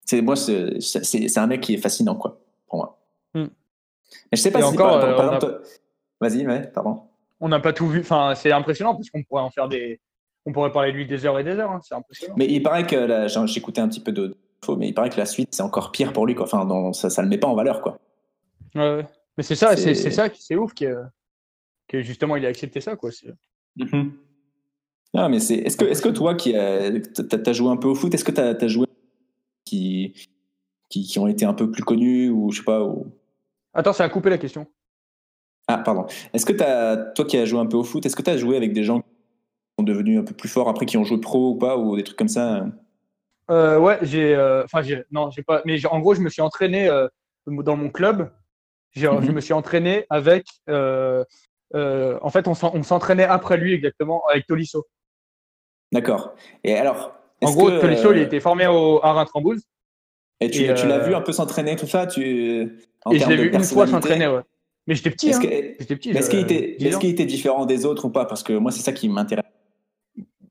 C'est, moi, c'est, un mec qui est fascinant, quoi, pour moi. Hmm. Mais je sais pas Et si. encore, par, euh, par a- Vas-y, ouais, pardon. On n'a pas tout vu. Enfin, c'est impressionnant parce qu'on pourrait en faire des. On pourrait parler de lui des heures et des heures. hein. C'est impressionnant. Mais il paraît que. J'ai- j'écoutais un petit peu de. faux, Mais il paraît que la suite, c'est encore pire pour lui, quoi. Enfin, dans- ça, ça le met pas en valeur, quoi. Ouais. Mais c'est ça, c'est ça qui c'est ouf que, que justement il a accepté ça quoi. C'est- Non, mais c'est. Est-ce que, est-ce que toi, qui as, t'as, joué un peu au foot, est-ce que t'as, t'as joué qui, qui, qui ont été un peu plus connus ou je sais pas ou... Attends, ça a coupé la question. Ah, pardon. Est-ce que t'as, toi qui as joué un peu au foot, est-ce que tu as joué avec des gens qui sont devenus un peu plus forts après, qui ont joué pro ou pas, ou des trucs comme ça Euh, ouais, j'ai. euh, Enfin, j'ai. Non, j'ai pas. Mais en gros, je me suis entraîné euh, dans mon club. Mhm. Je me suis entraîné avec. en fait, on s'entraînait après lui exactement avec Tolisso. D'accord. Et alors En gros, que, Tolisso, euh, il était formé au à Reims-Rambouillet. Et tu, l'as euh, vu un peu s'entraîner, tout ça tu, en Et je l'ai vu une fois s'entraîner, ouais. Mais j'étais petit. Est-ce hein. que- J'étais petit. mais est-ce qu'il j'avais était, 10 est-ce ans. qu'il était différent des autres ou pas? Parce que moi, c'est ça qui m'intéresse.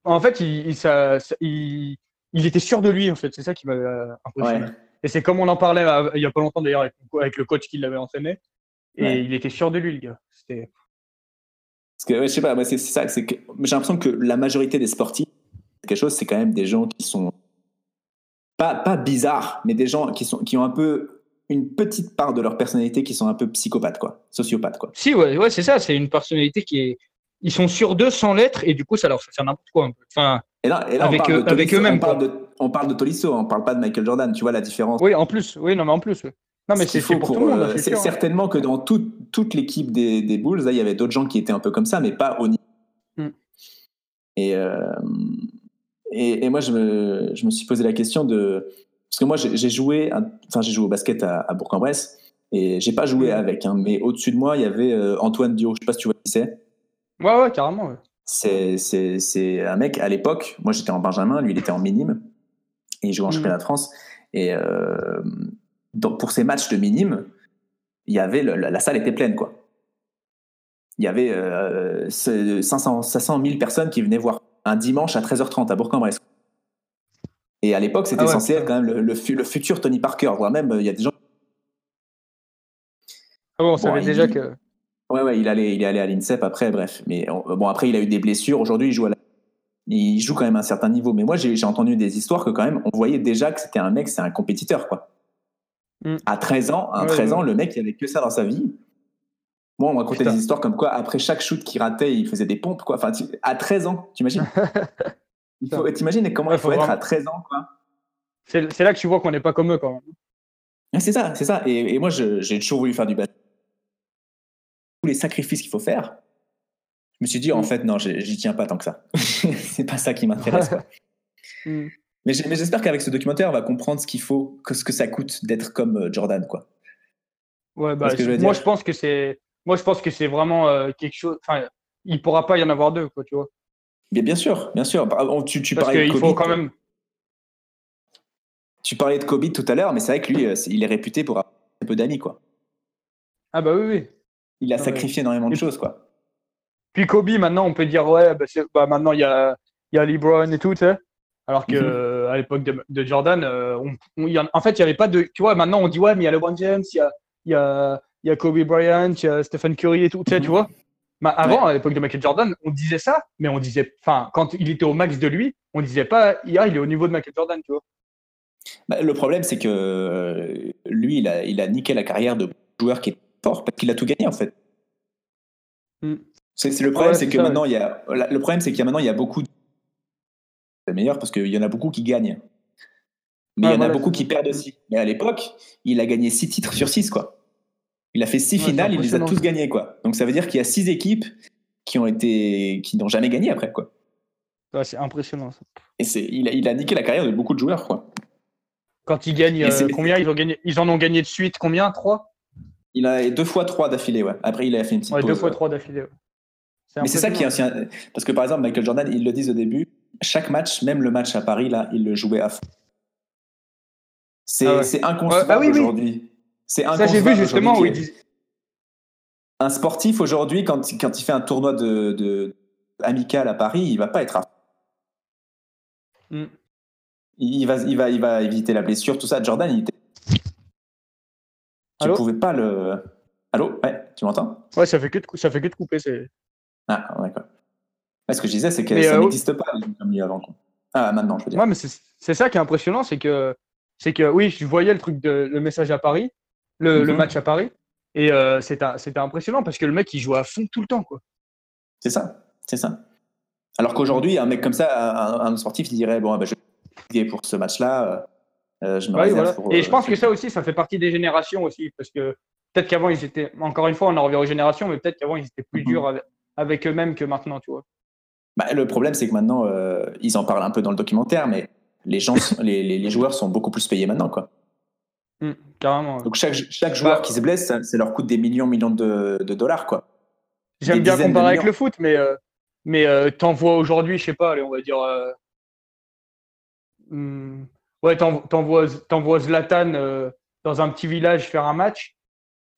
En fait, il, il, ça- il, il était sûr de lui, en fait. C'est ça qui m'avait euh, impressionné. Ouais. Et c'est comme on en parlait il y a pas longtemps d'ailleurs avec, avec le coach qui l'avait entraîné. Et Ouais. il était sûr de lui, le gars. C'était. Parce que, ouais, je sais pas, c'est ça. c'est que J'ai l'impression que la majorité des sportifs, quelque chose, c'est quand même des gens qui sont pas, pas bizarres, mais des gens qui, sont, qui ont un peu une petite part de leur personnalité qui sont un peu psychopathes, quoi, sociopathes, quoi. Si, ouais, ouais c'est ça. C'est une personnalité qui est. Ils sont sûrs d'eux sans l'être et du coup, ça leur fait faire n'importe quoi un peu. Enfin, Et là, et là Avec avec eux-mêmes, On parle, de, on parle de Tolisso, on parle pas de Michael Jordan. Tu vois la différence Oui, en plus. Oui, non, mais en plus. ouais. Non, mais Ce c'est faut c'est pour, tout le monde. euh, c'est certainement que dans toute, toute l'équipe des, des Bulls, là, il y avait d'autres gens qui étaient un peu comme ça, mais pas au niveau. Et, euh, et, et moi, je me, je me suis posé la question de. Parce que moi, j'ai joué, à- enfin, j'ai joué au basket à, à Bourg-en-Bresse, et j'ai pas joué Hmm. avec, hein, mais au-dessus de moi, il y avait euh, Antoine Dio, je sais pas si tu vois qui c'est. Ouais, ouais, carrément. ouais. C'est- un mec, à l'époque, moi j'étais en Benjamin, lui il était en minime, et il jouait en Mhm. championnat de France. Et euh, donc, pour ces matchs de minime, il y avait le- la, la salle était pleine, quoi. Il y avait euh, ce- 500, 500 000 personnes qui venaient voir un dimanche à 13h30 à Bourg-en-Bresse. Et à l'époque, c'était Ah ouais, censé être quand même le, le fu- le futur Tony Parker, voire même, il y a des gens. Ah bon, on savait il- déjà que. Ouais, ouais, il allait, il est allé à l'INSEP après, bref. Mais on- bon, après, il a eu des blessures. Aujourd'hui, il joue à la- il joue quand même à un certain niveau. Mais moi, j'ai j'ai entendu des histoires que quand même, on voyait déjà que c'était un mec, c'est un compétiteur, quoi. Mm. À 13 ans, à Ouais, 13 ouais. ans, le mec, il avait que ça dans sa vie. Moi, on Putain. des histoires comme quoi, après chaque shoot qu'il ratait, il faisait des pompes, quoi. Enfin, tu- à 13 ans, t'imagines? Il faut- T'imagines comment Ouais, il faut, faut être vraiment- à 13 ans, quoi C'est là que tu vois qu'on n'est pas comme eux quand même. C'est ça, c'est ça. Et, et moi, j'ai toujours voulu faire du basket. Tous les sacrifices qu'il faut faire, je me suis dit, en Mm. fait, non, j'y tiens pas tant que ça. c'est pas ça qui m'intéresse. Mm. Mais j'espère qu'avec ce documentaire, on va comprendre ce qu'il faut, que ce que ça coûte d'être comme euh, Jordan, quoi. Ouais, bah, je moi je pense que c'est moi je pense que c'est vraiment euh, quelque chose enfin il pourra pas y en avoir deux quoi tu vois Mais bien sûr, bien sûr. Tu, tu parce parlais de qu'il Kobe, faut quand même tu parlais de Kobe tout à l'heure, mais c'est vrai que lui, euh, il est réputé pour avoir un peu d'amis, quoi. ah bah oui oui Il a Ouais. sacrifié énormément de choses, quoi. puis Kobe maintenant on peut dire ouais bah, bah, maintenant il y a il y a LeBron et tout tu sais alors que Mhm. euh, à l'époque de, de Jordan euh, on, on- il y en, en fait il y avait pas de tu vois maintenant on dit ouais mais il y a LeBron James il y a y a y a Kobe Bryant, il y a Stephen Curry et tout, tu sais, Mhm. tu vois. Bah, avant, à l'époque de Michael Jordan, on disait ça, mais on disait, enfin, quand il était au max de lui, on disait pas, hier, il est au niveau de Michael Jordan, tu vois. Bah, le problème, c'est que euh, lui, il a, il a niqué la carrière de joueur qui est fort parce qu'il a tout gagné en fait. Mm. C'est le problème, Ouais, c'est que ça, maintenant il y a le problème, c'est qu'il y a maintenant il y a beaucoup. de- C'est meilleur parce qu'il y en a beaucoup qui gagnent, mais il y en a beaucoup qui perdent aussi. Mais à l'époque, il a gagné 6 titres sur 6 quoi. Il a fait 6 Ouais, c'est finales, il les a tous gagnés quoi. Donc ça veut dire qu'il y a 6 équipes qui ont été qui n'ont jamais gagné après quoi. Ouais, c'est impressionnant, ça. Et c'est il a, il a niqué la carrière de beaucoup de joueurs quoi. Quand ils gagnent, euh, combien ils ont gagné Ils en ont gagné de suite, combien? Trois? Il a deux fois trois d'affilée ouais. Après il a fait une petite Ouais, pause. deux fois ouais. trois d'affilée. ouais. Mais c'est ça qui est un- parce que par exemple Michael Jordan, ils le disent au début, chaque match, même le match à Paris là, il le jouait à fond. C'est Ah ouais. inconcevable Ouais, ah oui, oui. aujourd'hui. C'est Ça, j'ai vu justement où ait- disent. Un sportif aujourd'hui, quand, quand il fait un tournoi de, de amical à Paris, il va pas être à Mm. il va, il va, il va éviter la blessure, tout ça. Jordan, il était. Tu pouvais pas le. Allô, ouais, tu m'entends? Ouais, ça fait que de, ça fait que de couper. C'est. Ah, d'accord. Ouais, ce que je disais, c'est que Mais, ça euh, n'existe pas les lui avant. Ah, maintenant, je veux dire. Ouais, mais c'est ça qui est impressionnant, c'est que c'est que oui, je voyais le truc de le message à Paris, le, le Mhm. match à Paris, et euh, c'était impressionnant parce que le mec il joue à fond tout le temps quoi. C'est ça, c'est ça. Alors qu'aujourd'hui, un mec comme ça, un, un sportif, il dirait bon, bah, je vais pour ce match-là, euh, je me Ouais, réserve voilà. pour. Et je pense que ça aussi, ça fait partie des générations aussi, parce que peut-être qu'avant ils étaient, encore une fois, on en revient aux générations, mais peut-être qu'avant ils étaient plus Mhm. durs avec, avec eux-mêmes que maintenant, tu vois. Bah, le problème, c'est que maintenant, euh, ils en parlent un peu dans le documentaire, mais les gens, sont- les, les, les joueurs sont beaucoup plus payés maintenant, quoi. Mm, carrément. ouais. Donc chaque, chaque joueur Bah, qui se blesse, ça, ça leur coûte des millions, millions de, de dollars, quoi. J'aime bien comparer avec le foot, mais euh, mais euh, t'en vois aujourd'hui, je sais pas, allez, on va dire. euh, hmm, ouais, t'en- t'envoies t'envoies Zlatan dans un petit village faire un match.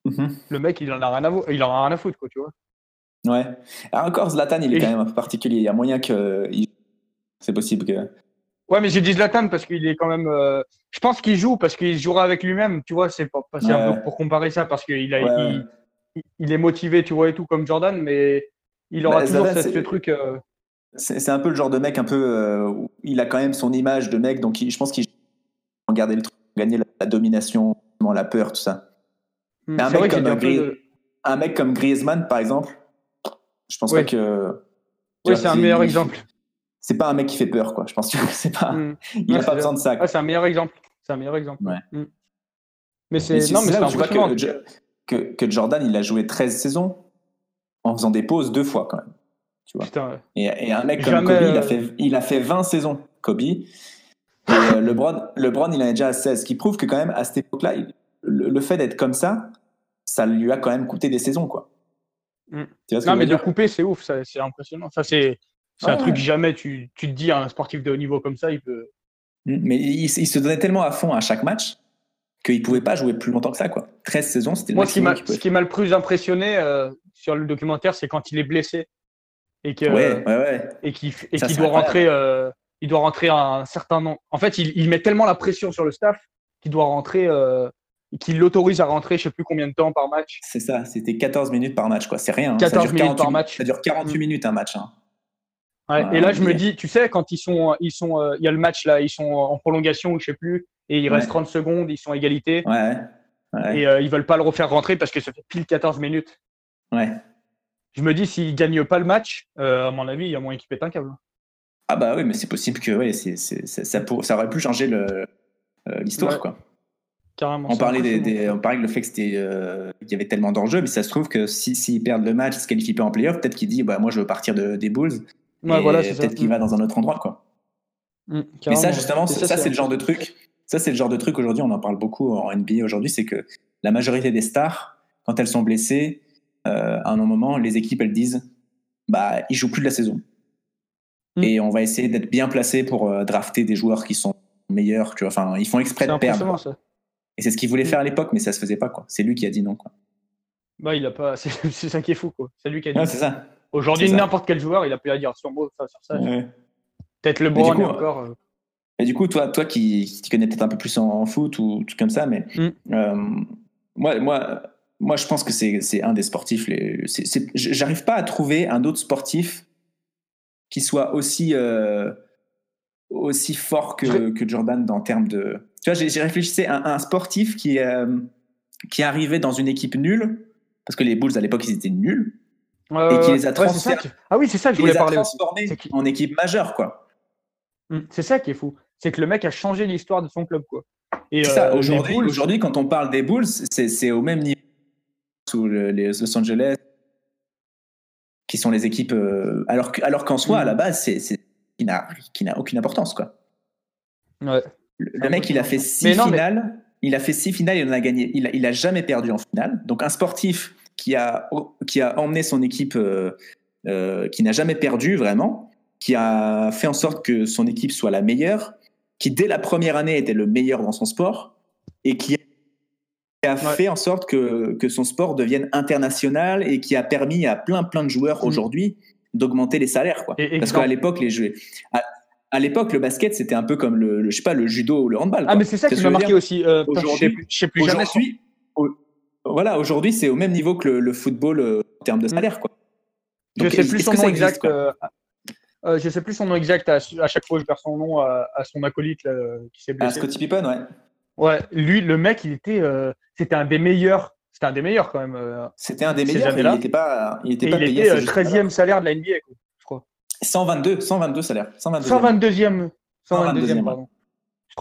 Mhm. Le mec, il en a rien à, il en a rien à foutre, quoi, tu vois. Ouais. Alors encore, Zlatan, il est Et quand je- même un peu particulier. Il y a moyen que. C'est possible que. Ouais, mais j'ai dit Zlatan parce qu'il est quand même. euh, je pense qu'il joue parce qu'il jouera avec lui-même, tu vois. C'est un peu pour comparer ça parce qu'il a, Ouais, il, est motivé, tu vois et tout comme Jordan, mais il aura Bah, toujours Zlatan, ce truc. euh, C'est un peu le genre de mec un peu. euh, où il a quand même son image de mec, donc il- je pense qu'il garder le truc, gagner la, la domination, la peur, tout ça. hmm, un mec comme de- Un mec comme Griezmann, par exemple, je pense Oui. pas que. Oui, c'est un meilleur il- exemple. C'est pas un mec qui fait peur, quoi. Je pense que c'est pas. Hmm. Il Ouais, a c'est pas besoin de ça. Ah, c'est un meilleur exemple. C'est un meilleur exemple. Ouais. Hmm. Mais c'est non, mais c'est c'est là où tu vois impressionnant. que, que, que Jordan, il a joué 13 saisons en faisant des pauses deux fois, quand même. Tu vois. Putain, ouais. Et, et un mec comme Jamais, Kobe, il, a euh, fait, il a fait 20 saisons, Kobe. Et euh, LeBron, LeBron, il en est déjà à 16, ce qui prouve que quand même, à cette époque-là, le fait d'être comme ça, ça lui a quand même coûté des saisons, quoi. Mm. Tu vois Non, mais de couper, c'est ouf. C'est impressionnant. Ça, c'est c'est un Ouais. truc jamais tu, tu te dis un sportif de haut niveau comme ça, il peut. Mm. Mais il, il se donnait tellement à fond à chaque match qu'il pouvait pas jouer plus longtemps que ça, quoi. 13 saisons, c'était le Moi, ce qui m'a qu'il pouvait ce qui m'a le plus impressionné euh, sur le documentaire, c'est quand il est blessé et Ouais, ouais. et qu'il et Ça, qu'il c'est doit rentrer. euh, il doit rentrer un certain nombre. En fait, il, il met tellement la pression sur le staff qu'il doit rentrer, qu'il l'autorise à rentrer, je sais plus combien de temps par match. C'est ça, c'était 14 minutes par match, quoi. C'est rien. hein. 14 ça dure minutes 48 par match. Ça dure 48 Mm. minutes un match. hein. Ouais, et là, je me dis, tu sais, quand ils sont, ils sont, euh, il y a le match là, ils sont en prolongation ou je sais plus, et il Ouais. reste 30 secondes, ils sont à égalité, Ouais, et euh, ils veulent pas le refaire rentrer parce que ça fait pile 14 minutes. ouais. Je me dis, s'ils gagnent pas le match, euh, à mon avis, il y a moyen qu'ils pètent un câble. Ah bah oui, mais c'est possible que ouais, c'est, c'est- ça, ça, pour- ça aurait pu changer euh, l'histoire, quoi. Carrément. On parlait, des, on parlait le fait que c'était, euh, qu'il y avait tellement d'enjeux, mais ça se trouve que si, s'ils perdent le match, ils se qualifient pas en playoff, peut-être qu'il dit bah, moi je veux partir de, des Bulls, Ouais, voilà, peut-être qu'il va dans un autre endroit. Quoi. Mm, Mais ça, justement, ça, c'est le genre de truc. Ça, c'est le genre de truc aujourd'hui, on en parle beaucoup en NBA aujourd'hui, c'est que la majorité des stars, quand elles sont blessées, euh, à un moment, les équipes, elles disent bah, ils jouent plus de la saison. Mm. Et on va essayer d'être bien placé pour euh, drafter des joueurs qui sont meilleurs. Tu vois. Enfin, ils font exprès de perdre. ça. Et c'est ce qu'ils voulaient Mm. faire à l'époque, mais ça se faisait pas. quoi. C'est lui qui a dit non. Quoi. Bah, il a pas. C'est ça qui est fou, quoi. C'est lui qui a dit. Ouais, c'est ça. Aujourd'hui, n'importe quel joueur, il a pu à dire sur mot, ça, sur ça. Ouais. Peut-être le Brown coup, et encore. euh, Et du coup, toi, toi qui, qui connais peut-être un peu plus en, en foot ou tout comme ça, mais Mm. euh, moi, moi, moi, je pense que c'est un des sportifs. J'arrive pas à trouver un autre sportif qui soit aussi, euh, aussi fort que, que Jordan dans termes de. Tu vois, j'ai réfléchi à un, sportif qui, euh, qui est arrivé dans une équipe nulle, parce que les Bulls à l'époque, ils étaient nuls, et qui les a transformés. ah oui, c'est ça que je voulais parler. en équipe majeure, quoi. Hum, c'est ça qui est fou. C'est que le mec a changé l'histoire de son club, quoi. Et euh, aujourd'hui, quand on parle des Bulls, c'est au même niveau sous les Los Angeles, qui sont les équipes. Euh, alors alors qu'en soi, à la base, c'est qui n'a aucune importance, quoi. Ouais. Le, mec, il a fait six finales. Il a fait six finales, il en a gagné. Il a, il a jamais perdu en finale. Donc un sportif qui a qui a emmené son équipe, euh, euh, qui n'a jamais perdu vraiment, qui a fait en sorte que son équipe soit la meilleure, qui dès la première année était le meilleur dans son sport et qui a fait en sorte que, que son sport devienne international et qui a permis à plein plein de joueurs mm. aujourd'hui d'augmenter les salaires quoi. Parce qu'à l'époque les jeux à, l'époque le basket c'était un peu comme le, je sais pas le judo ou le handball. Ah mais c'est ça qui m'a marqué aussi. Euh, aujourd'hui, je sais plus jamais. voilà aujourd'hui c'est au même niveau que le, football euh, en termes de salaire quoi. Donc, je sais plus son nom exact. Euh, je sais plus son nom exact. À, chaque fois, je perds son nom à, son acolyte qui s'est blessé. Scotty Pippen, ouais. Ouais, lui, le mec, il était, c'était un des meilleurs. C'était un des meilleurs quand même. C'était un des meilleurs. Il n'était pas, il était pas il payé. Était 13e salaire de la NBA. 122, 122 salaires. 122e. 122e, pardon.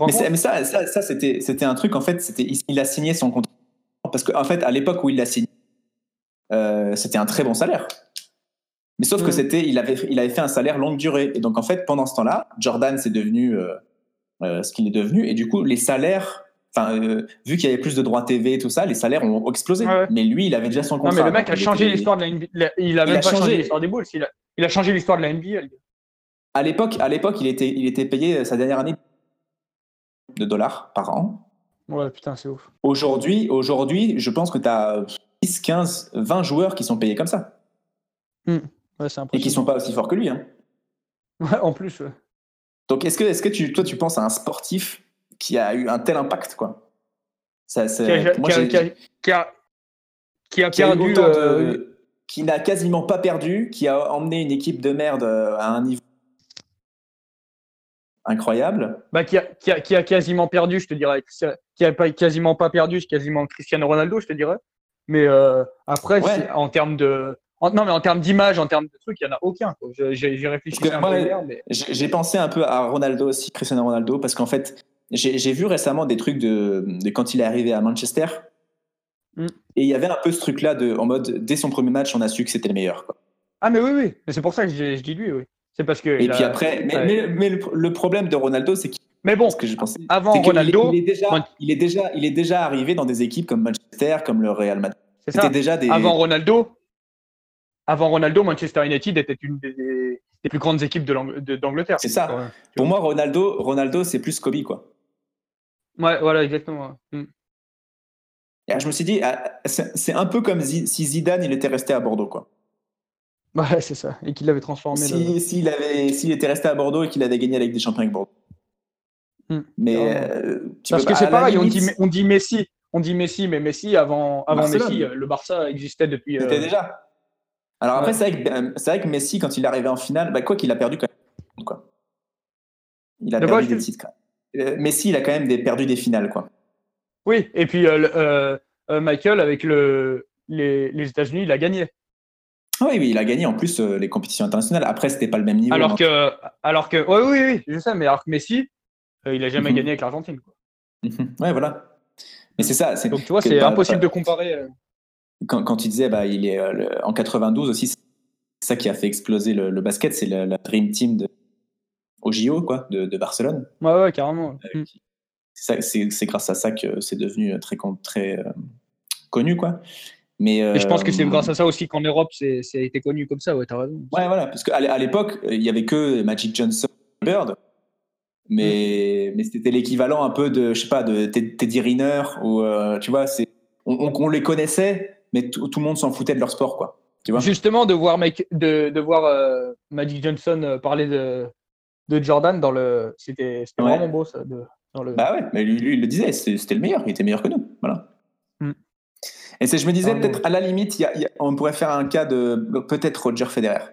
Mais, mais, ça, ça, ça c'était, c'était un truc, en fait, c'était, il a signé son contrat. Parce qu'en en fait, à l'époque où il l'a signé, euh, c'était un très bon salaire. Mais sauf que mm. c'était, il avait, il avait fait un salaire longue durée. Et donc, en fait, pendant ce temps-là, Jordan, c'est devenu ce qu'il est devenu. Et du coup, les salaires Enfin, euh, vu qu'il y avait plus de droits TV et tout ça, les salaires ont explosé. Mais lui, il avait déjà son contrat. Non, mais le mec a changé l'histoire de la NBA. Il a même pas changé, l'histoire des Bulls. Il a, changé l'histoire de la NBA. À l'époque, à l'époque, il était, il était payé sa dernière année de dollars par an. Ouais, putain, c'est ouf. Aujourd'hui, aujourd'hui, je pense que tu as 10, 15, 20 joueurs qui sont payés comme ça. Hmm. et qui sont pas aussi forts que lui. Hein. Ouais, en plus. Donc, est-ce que, est-ce que tu, toi, tu penses à un sportif qui a eu un tel impact, quoi? Ça, qui, a, moi, qui, a, qui, a, qui, a, perdu. Euh, qui n'a quasiment pas perdu, qui a emmené une équipe de merde euh, à un niveau incroyable. Bah, qui, a, qui, a, qui a quasiment perdu, je te dirais. Qui a pas, quasiment pas perdu, quasiment Cristiano Ronaldo, je te dirais. Mais euh, après, en termes de. non, mais en termes d'image, en termes de trucs, il n'y en a aucun. J'ai réfléchi un peu mais... J'ai pensé un peu à Ronaldo aussi, Cristiano Ronaldo, parce qu'en fait, j'ai vu récemment des trucs de, quand il est arrivé à Manchester. Et il y avait un peu ce truc-là de, en mode, dès son premier match, on a su que c'était le meilleur. Quoi. Ah, mais oui, oui. Mais c'est pour ça que je, dis lui, oui. C'est parce que. Et puis après, mais, mais, le, problème de Ronaldo, c'est qu'il. Mais bon, ce que je pensais, avant Ronaldo. Il est, déjà, il, est déjà, il est déjà arrivé dans des équipes comme Manchester, comme le Real Madrid. C'était déjà des. Avant Ronaldo, avant Ronaldo, Manchester United était une des, des plus grandes équipes d'Angleterre. C'est ça. Pour moi, Ronaldo, Ronaldo c'est plus Kobe, quoi. Ouais, voilà, exactement. Mm. Je me suis dit, ah, c'est un peu comme si Zidane il était resté à Bordeaux, quoi. Ouais, c'est ça. Et qu'il l'avait transformé. S'il si, avait, s'il était resté à Bordeaux et qu'il avait gagné avec des champions avec Bordeaux. Mm. Mais euh, parce que c'est pareil, on, dit, on dit Messi, on dit Messi, mais Messi avant, avant Messi, le Barça existait depuis. C'était euh, déjà. Alors après, c'est vrai, que, vrai, que Messi, quand il est arrivé en finale, bah, quoi qu'il a perdu quand même. Quoi. Il a perdu des titres. Euh, Messi, il a quand même des, perdu des finales, quoi. Oui, et puis euh, euh, Michael, avec le, les, les États-Unis, il a gagné. Oui, oui, il a gagné en plus les compétitions internationales. Après, c'était pas le même niveau. Alors que, alors que, oui, oui, oui, je sais, mais alors que Messi, il a jamais mhm. gagné avec l'Argentine. Mhm. Ouais, voilà. Mais c'est ça. Donc tu vois, c'est impossible de comparer. Quand, quand, tu disais, bah, il est en 92 aussi, c'est ça qui a fait exploser le, basket, c'est la, la, Dream Team de, au JO quoi, de, de Barcelone. Ouais, ouais, carrément. Euh, mm. C'est grâce à ça que c'est devenu très, très euh, connu. Quoi. Mais, Et je pense que c'est euh, grâce à ça aussi qu'en Europe, c'est a été connu comme ça. Ouais, t'as raison. Ouais, voilà. Parce qu'à l'époque, il n'y avait que Magic Johnson Bird. Mais, mm. mais c'était l'équivalent un peu de, je sais pas, de Teddy Riner. Ou, tu vois, on, on, les connaissait, mais tout le monde s'en foutait de leur sport. Quoi. Tu vois? Justement, de voir, de, de voir Magic Johnson parler de, de Jordan dans le. C'était vraiment beau ça. De, dans le... Bah ouais, mais lui, il le disait, c'était le meilleur, il était meilleur que nous. Voilà. Mm. Et je me disais, peut-être à la limite, il y a- il y a- on pourrait faire un cas de peut-être Roger Federer.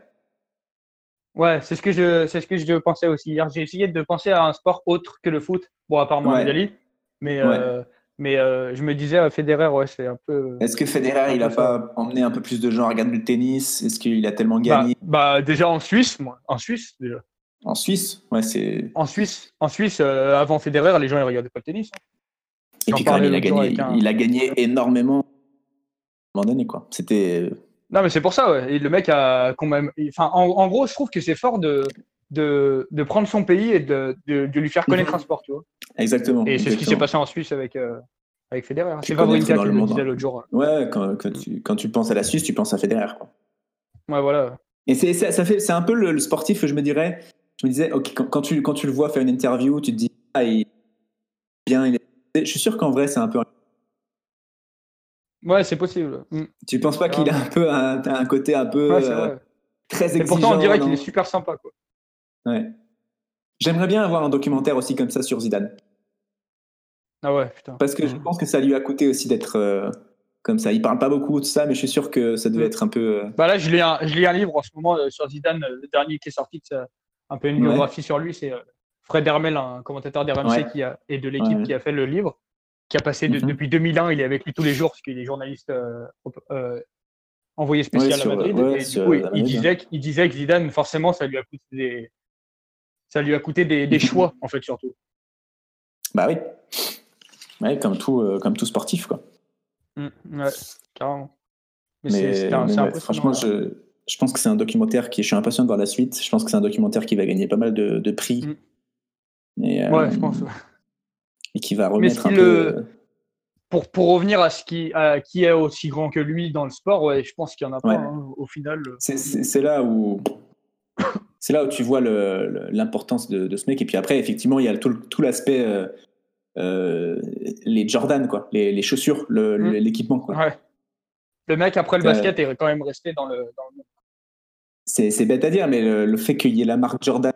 Ouais, c'est ce que je, c'est ce que je pensais aussi hier. J'ai essayé de penser à un sport autre que le foot. Bon, à part Mohamed Ouais. Ali. Mais, euh, mais euh, je me disais, euh, Federer, ouais, c'est un peu. Est-ce que Federer, il a pas emmené un peu plus de gens à regarder le tennis? Est-ce qu'il a tellement Bah, gagné? bah, déjà en Suisse, moi. En Suisse, déjà. En Suisse Ouais, c'est. En Suisse, en Suisse euh, avant Federer, les gens ils regardaient pas le tennis. hein. Et puis quand même, il a gagné, un- il a gagné énormément à un moment donné, quoi. C'était. Non, mais c'est pour ça, ouais. Et le mec a quand même. Enfin, en, en gros, je trouve que c'est fort de, de, de prendre son pays et de, de, de lui faire connaître un sport, tu vois. Exactement. Et c'est ce qui s'est passé en Suisse avec, euh, avec Federer. C'est connaître Wawrinka qui le le monde, disait hein. l'autre jour. Ouais, quand, quand tu, quand tu penses à la Suisse, tu penses à Federer, quoi. Ouais, voilà. Et c'est, c'est- ça fait, c'est un peu le, le sportif, je me dirais. Je me disais, ok, quand, quand tu, quand tu le vois faire une interview, tu te dis, ah, il bien, il est. Je suis sûr qu'en vrai, c'est un peu. Ouais, c'est possible. Mm. Tu penses pas qu'il a un peu un, un côté un peu Ouais, euh, très Et exigeant pourtant, on dirait qu'il est super sympa, quoi. Ouais. J'aimerais bien avoir un documentaire aussi comme ça sur Zidane, Ah ouais, putain. parce que je pense que ça lui a coûté aussi d'être euh, comme ça. Il parle pas beaucoup de ça, mais je suis sûr que ça devait Mm. être un peu. euh, Bah là, je lis un, je lis un livre en ce moment euh, sur Zidane, le dernier qui est sorti, c'est euh, un peu une Ouais. biographie sur lui. C'est euh, Fred Hermel, un commentateur d'RMC Ouais. qui a, et de l'équipe qui a fait le livre, qui a passé de- Mhm. depuis 2001. Il est avec lui tous les jours parce qu'il est journaliste euh, euh, envoyé spécial à Madrid. et du coup, il, disait, que- il disait que Zidane, forcément, ça lui a coûté des, ça lui a coûté des, des choix, en fait, surtout. Bah oui. Ouais, comme tout, euh, comme tout sportif, quoi. Mm, ouais, carrément. Mais, Mais, c'est c'est un- mais ouais, impressionnant, franchement, là. je, je pense que c'est un documentaire qui. Je suis impatient de voir la suite. Je pense que c'est un documentaire qui va gagner pas mal de, de prix. Mm. Et, euh, Ouais, je pense. Et qui va Mais remettre un qui peu. le- euh, pour, pour revenir à ce qui, à qui est aussi grand que lui dans le sport, ouais, je pense qu'il y en a pas hein, au final. C'est- C'est là où. C'est là où tu vois le- le- l'importance de, de ce mec. Et puis après, effectivement, il y a tout, le- tout l'aspect. euh, euh, les Jordan, quoi. Les, les chaussures, le- Mm. l'équipement, quoi. Ouais. Le mec, après le basket, est quand même resté dans le. Dans le... C'est bête à dire, mais le, le fait qu'il y ait la marque Jordan,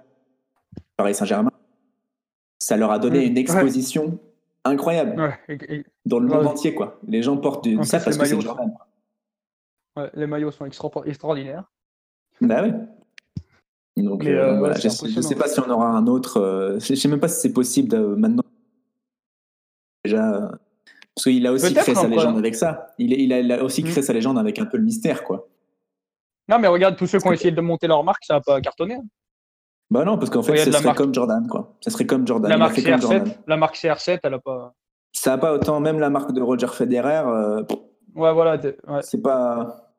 Paris Saint-Germain, ça leur a donné une exposition incroyable Ouais, et- et- dans le monde entier, quoi. Les gens portent du, ça parce que c'est Jordan. les maillots sont extra- extraordinaires. Bah ouais. Donc, euh, euh, voilà, je, je sais pas si on aura un autre. euh, je sais même pas si c'est possible maintenant. Déjà, parce qu'il a aussi créé sa hein, légende quoi. avec ça. Il, est- il, a, il a aussi Mm. créé sa légende avec un peu le mystère, quoi. Non, mais regarde, tous ceux qui ont essayé de monter leur marque, ça n'a pas cartonné. hein. Bah non, parce qu'en fait, ce serait marque. comme Jordan, quoi. Ça serait comme Jordan. la, marque fait comme Jordan. CR7, la marque CR7, elle a pas. Ça n'a pas autant, même la marque de Roger Federer, euh, Ouais, voilà. ouais, c'est pas.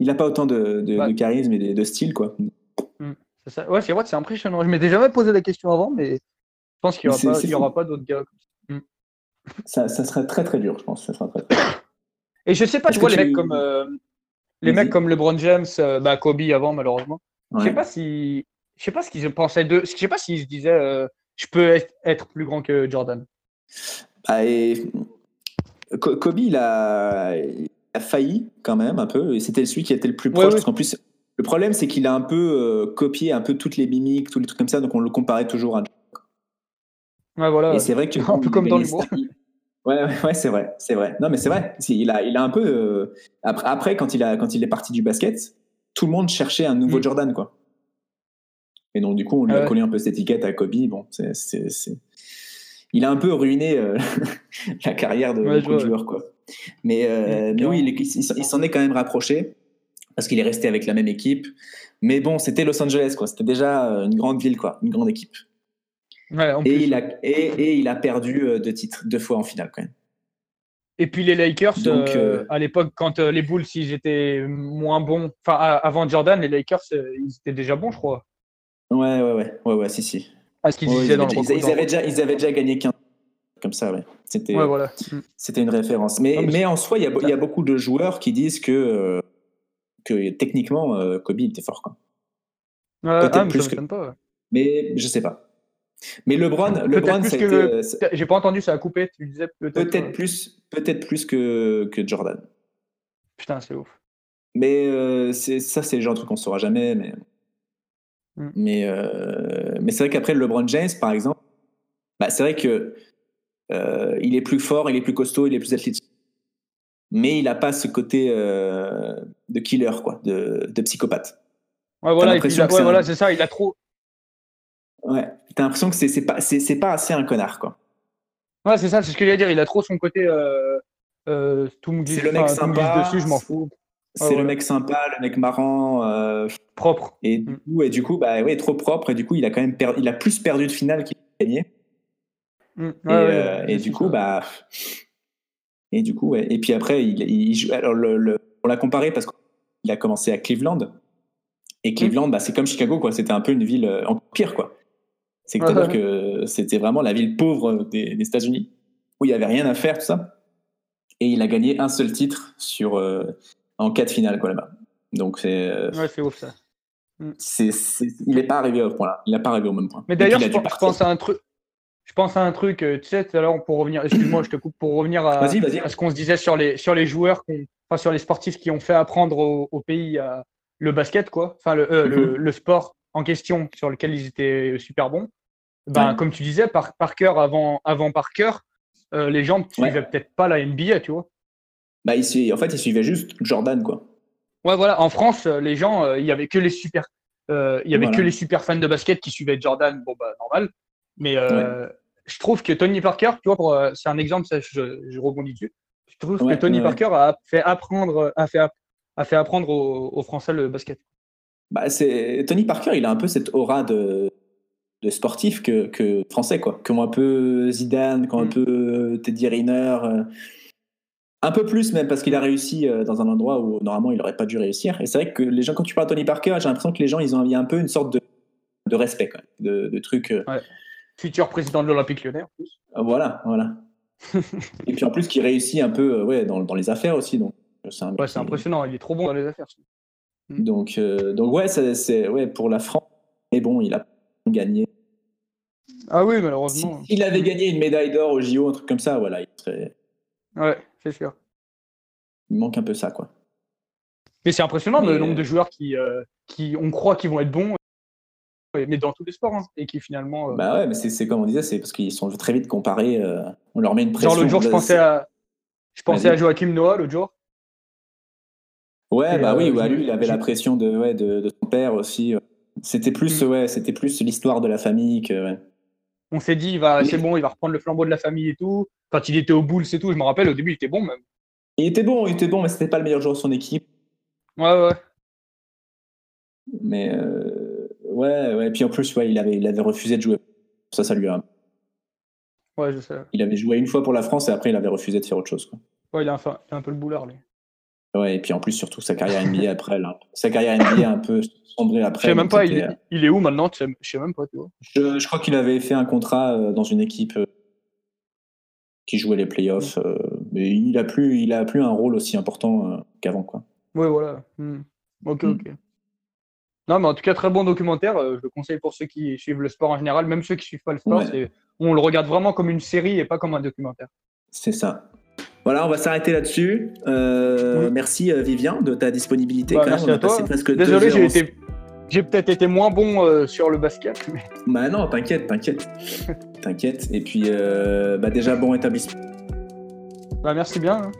Il n'a pas autant de, de, Ouais. de charisme et de, de style, quoi. ça. Ouais, c'est vrai c'est impressionnant. Je m'étais jamais posé la question avant, mais je pense qu'il n'y aura, pas- aura pas d'autres gars. Ça, ça serait très très dur, je pense. Ça serait très, très dur. Et je sais pas, tu vois, les tu- mecs comme. euh, les mecs comme LeBron James, euh, bah, Kobe avant, malheureusement. Je sais pas si, je sais pas ce qu'ils pensaient de, je sais pas s'ils se disaient, euh, je peux être, plus grand que Jordan. Ah, et Co- Kobe, il a, il a failli quand même un peu, et c'était celui qui était le plus proche, ouais. parce qu'en plus, le problème, c'est qu'il a un peu euh, copié un peu toutes les mimiques, tous les trucs comme ça, donc on le comparait toujours à. Ouais, voilà. Et c'est vrai que Un peu comme dans l'humour. Ouais, ouais, ouais, c'est vrai, c'est vrai. Non, mais c'est vrai. Il a, il a un peu. euh, Après, après, quand il a, quand il est parti du basket, tout le monde cherchait un nouveau Mm. Jordan, quoi. Et donc, du coup, on lui Ah a ouais. collé un peu cette étiquette à Kobe. Bon, c'est, Il a un peu ruiné euh, la carrière de Ouais, beaucoup de joueurs, quoi. Mais, euh, Mm, mais oui, il, il s'en- est quand même rapproché parce qu'il est resté avec la même équipe. Mais bon, c'était Los Angeles, quoi. C'était déjà une grande ville, quoi, une grande équipe. Ouais, en Et plus. il a, et, et il a perdu euh, deux titres, deux fois en finale, quand même. Et puis les Lakers, Donc, euh, euh, à l'époque, quand euh, les Bulls, ils étaient moins bons, enfin avant Jordan, les Lakers, euh, ils étaient déjà bons, je crois. Ouais, ouais, ouais, ouais, ouais, si, si. À ce qu'ils Ouais, disaient ils, dans avaient le déjà, ils, avaient déjà, ils avaient déjà gagné 15 comme ça, ouais. C'était, Ouais, voilà. C'était une référence. Mais, Non, mais mais en soi, il y, y a beaucoup de joueurs qui disent que, euh, que techniquement, euh, Kobe était fort. Quoi. Peut-être ah, mais plus que- pas. ouais. Mais je sais pas. Mais LeBron, LeBron plus que- J'ai pas entendu, ça a coupé. Tu disais peut-être. peut-être plus, peut-être plus que, que Jordan. Putain, c'est ouf. Mais euh, c'est, ça, c'est le genre de truc qu'on saura jamais. Mais, Mm. mais, euh, mais c'est vrai qu'après, LeBron James, par exemple, bah, c'est vrai que euh, il est plus fort, il est plus costaud, il est plus athlétique. mais il n'a pas ce côté euh, de killer, quoi, de, de psychopathe. Ouais, voilà, ouais, c'est ça. Il a trop. Ouais, t'as l'impression que c'est pas, c'est- pas assez un connard, quoi. Ouais, c'est ça, c'est ce que j'allais dire. Il a trop son côté. Euh, euh, tout me glisse, C'est le mec enfin, sympa. dessus, je m'en fous. C'est Ah le ouais. mec sympa, le mec marrant, euh, Propre. et du Mm. coup, et du coup, bah ouais, trop propre, et du coup, il a quand même per- il a plus perdu de finale qu'il a gagné. Mm. Ouais, et, ouais, euh, ouais, et du ça. coup, bah, et du coup, ouais. Et puis après, il, il joue. Alors, le, le- on l'a comparé parce qu'il a commencé à Cleveland. Et Cleveland, bah, c'est comme Chicago, quoi. C'était un peu une ville euh, en pire, quoi. C'est que c'était vraiment la ville pauvre des, des États-Unis où il y avait rien à faire, tout ça. Et il a gagné un seul titre sur euh, en quatre finales, quoi, là-bas. Donc c'est, euh, Ouais, c'est ouf ça. c'est- il n'est pas arrivé au point-là. Il n'est pas arrivé au même point. Mais d'ailleurs, je, pense- je partir. pense à un truc. Je pense à un truc, tu sais, tout à l'heure, pour revenir, excuse-moi, je te coupe, pour revenir à, ce qu'on se disait sur les, sur les joueurs, enfin, sur les sportifs qui ont fait apprendre au, au pays euh, le basket, quoi, enfin, le, le, Mhm. le sport en question sur lequel ils étaient super bons. Ben, Ouais. Comme tu disais, par, par cœur avant, avant par cœur, euh, les gens ne Ouais. suivaient peut-être pas la NBA, tu vois. Bah, il en fait, il suivait juste Jordan, quoi. Ouais, voilà. En France, euh, les gens, euh, il y avait que les super, euh, il y avait Voilà. que les super fans de basket qui suivaient Jordan. Bon, bah, normal. Mais euh, je trouve que Tony Parker, tu vois, euh, c'est un exemple, ça, je, je rebondis dessus. Je trouve que Tony. Parker a fait apprendre, a fait, a fait apprendre aux, aux Français le basket. Bah, c'est Tony Parker, il a un peu cette aura de, de sportif que, que français, quoi. Comme un peu Zidane, comme un Mm. peu Teddy Riner. euh, un peu plus même parce qu'il a réussi euh, dans un endroit où normalement il n'aurait pas dû réussir. Et c'est vrai que les gens, quand tu parles de Tony Parker, j'ai l'impression que les gens, ils ont il y a un peu une sorte de, de respect, quoi, de, de truc. euh, Futur président de l'Olympique lyonnais, en plus. euh, voilà, voilà. Et puis en plus, qui réussit un peu euh, ouais, dans, dans les affaires aussi. Donc, euh, c'est Ouais, c'est qui- impressionnant. Il est trop bon dans les affaires. Donc, euh, donc ouais, c'est, c'est- ouais, pour la France. Mais bon, il a gagné. Ah oui, malheureusement. S'il avait gagné une médaille d'or au JO, un truc comme ça, voilà, il, serait- Ouais, c'est sûr. il manque un peu ça, quoi. Mais c'est impressionnant Mais, le nombre euh, de joueurs qui, euh, qui on croit qu'ils vont être bons, mais dans tous les sports, hein, et qui finalement. euh, Bah ouais, mais c'est, comme on disait, c'est parce qu'ils sont très vite comparés. euh, on leur met une pression. Genre l'autre jour, je pensais à, je pensais Vas-y. à Joachim Noah l'autre jour. Ouais, Et, bah oui, euh, ouais, lui, il avait la pression de, ouais, de, de son père aussi. C'était plus, Mm. ouais, c'était plus l'histoire de la famille que. ouais. On s'est dit, il va, c'est bon, il va reprendre le flambeau de la famille et tout. Quand il était au Bulls et tout, je me rappelle, au début, il était bon même. Il était bon, il était bon, mais c'était pas le meilleur joueur de son équipe. Ouais, ouais. Mais euh, ouais, ouais. Puis en plus, ouais, il avait, il avait refusé de jouer. Ça, ça lui a. Ouais, je sais. Il avait joué une fois pour la France et après, il avait refusé de faire autre chose. Quoi. Ouais, il a un, il a un peu le boulard, lui. Ouais, et puis en plus, surtout sa carrière NBA après. Là. Sa carrière NBA a un peu sombré Je après. sais même pas, il est, il est où maintenant Je sais même pas, tu vois. Je, je crois qu'il avait fait un contrat euh, dans une équipe euh, qui jouait les playoffs, euh, mais il a plus, il a plus un rôle aussi important qu'avant, quoi. Ouais, voilà. Hmm. Ok, Hmm. ok. Non, mais en tout cas, très bon documentaire. je le conseille pour ceux qui suivent le sport en général, même ceux qui suivent pas le sport. Ouais. On le regarde vraiment comme une série et pas comme un documentaire. C'est ça. Voilà, on va s'arrêter là-dessus. Euh, Oui. Merci euh, Vivien de ta disponibilité. Bah, quand même. merci on a à toi. passé presque Désolé, j'ai été. J'ai peut-être été moins bon euh, sur le basket. mais- Bah non, t'inquiète, t'inquiète, t'inquiète. Et puis, euh, bah déjà bon établissement. Bah, merci bien. hein.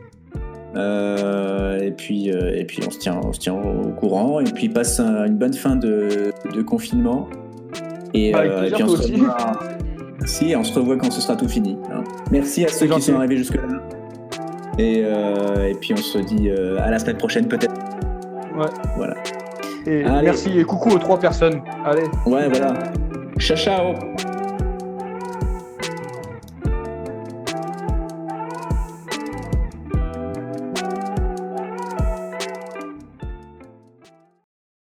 Euh, et puis, euh, et puis on se tient, on se tient au courant. Et puis passe un- une bonne fin de, de confinement. Et, euh, puis on se revoit. Et on se revoit quand ce sera tout fini. hein. Merci à ceux qui sont arrivés jusque là. Et, euh, et puis on se dit euh, à la semaine prochaine peut-être. Ouais. Voilà. Et Allez. merci et coucou aux trois personnes. Allez. Ouais, voilà. Ciao, ciao.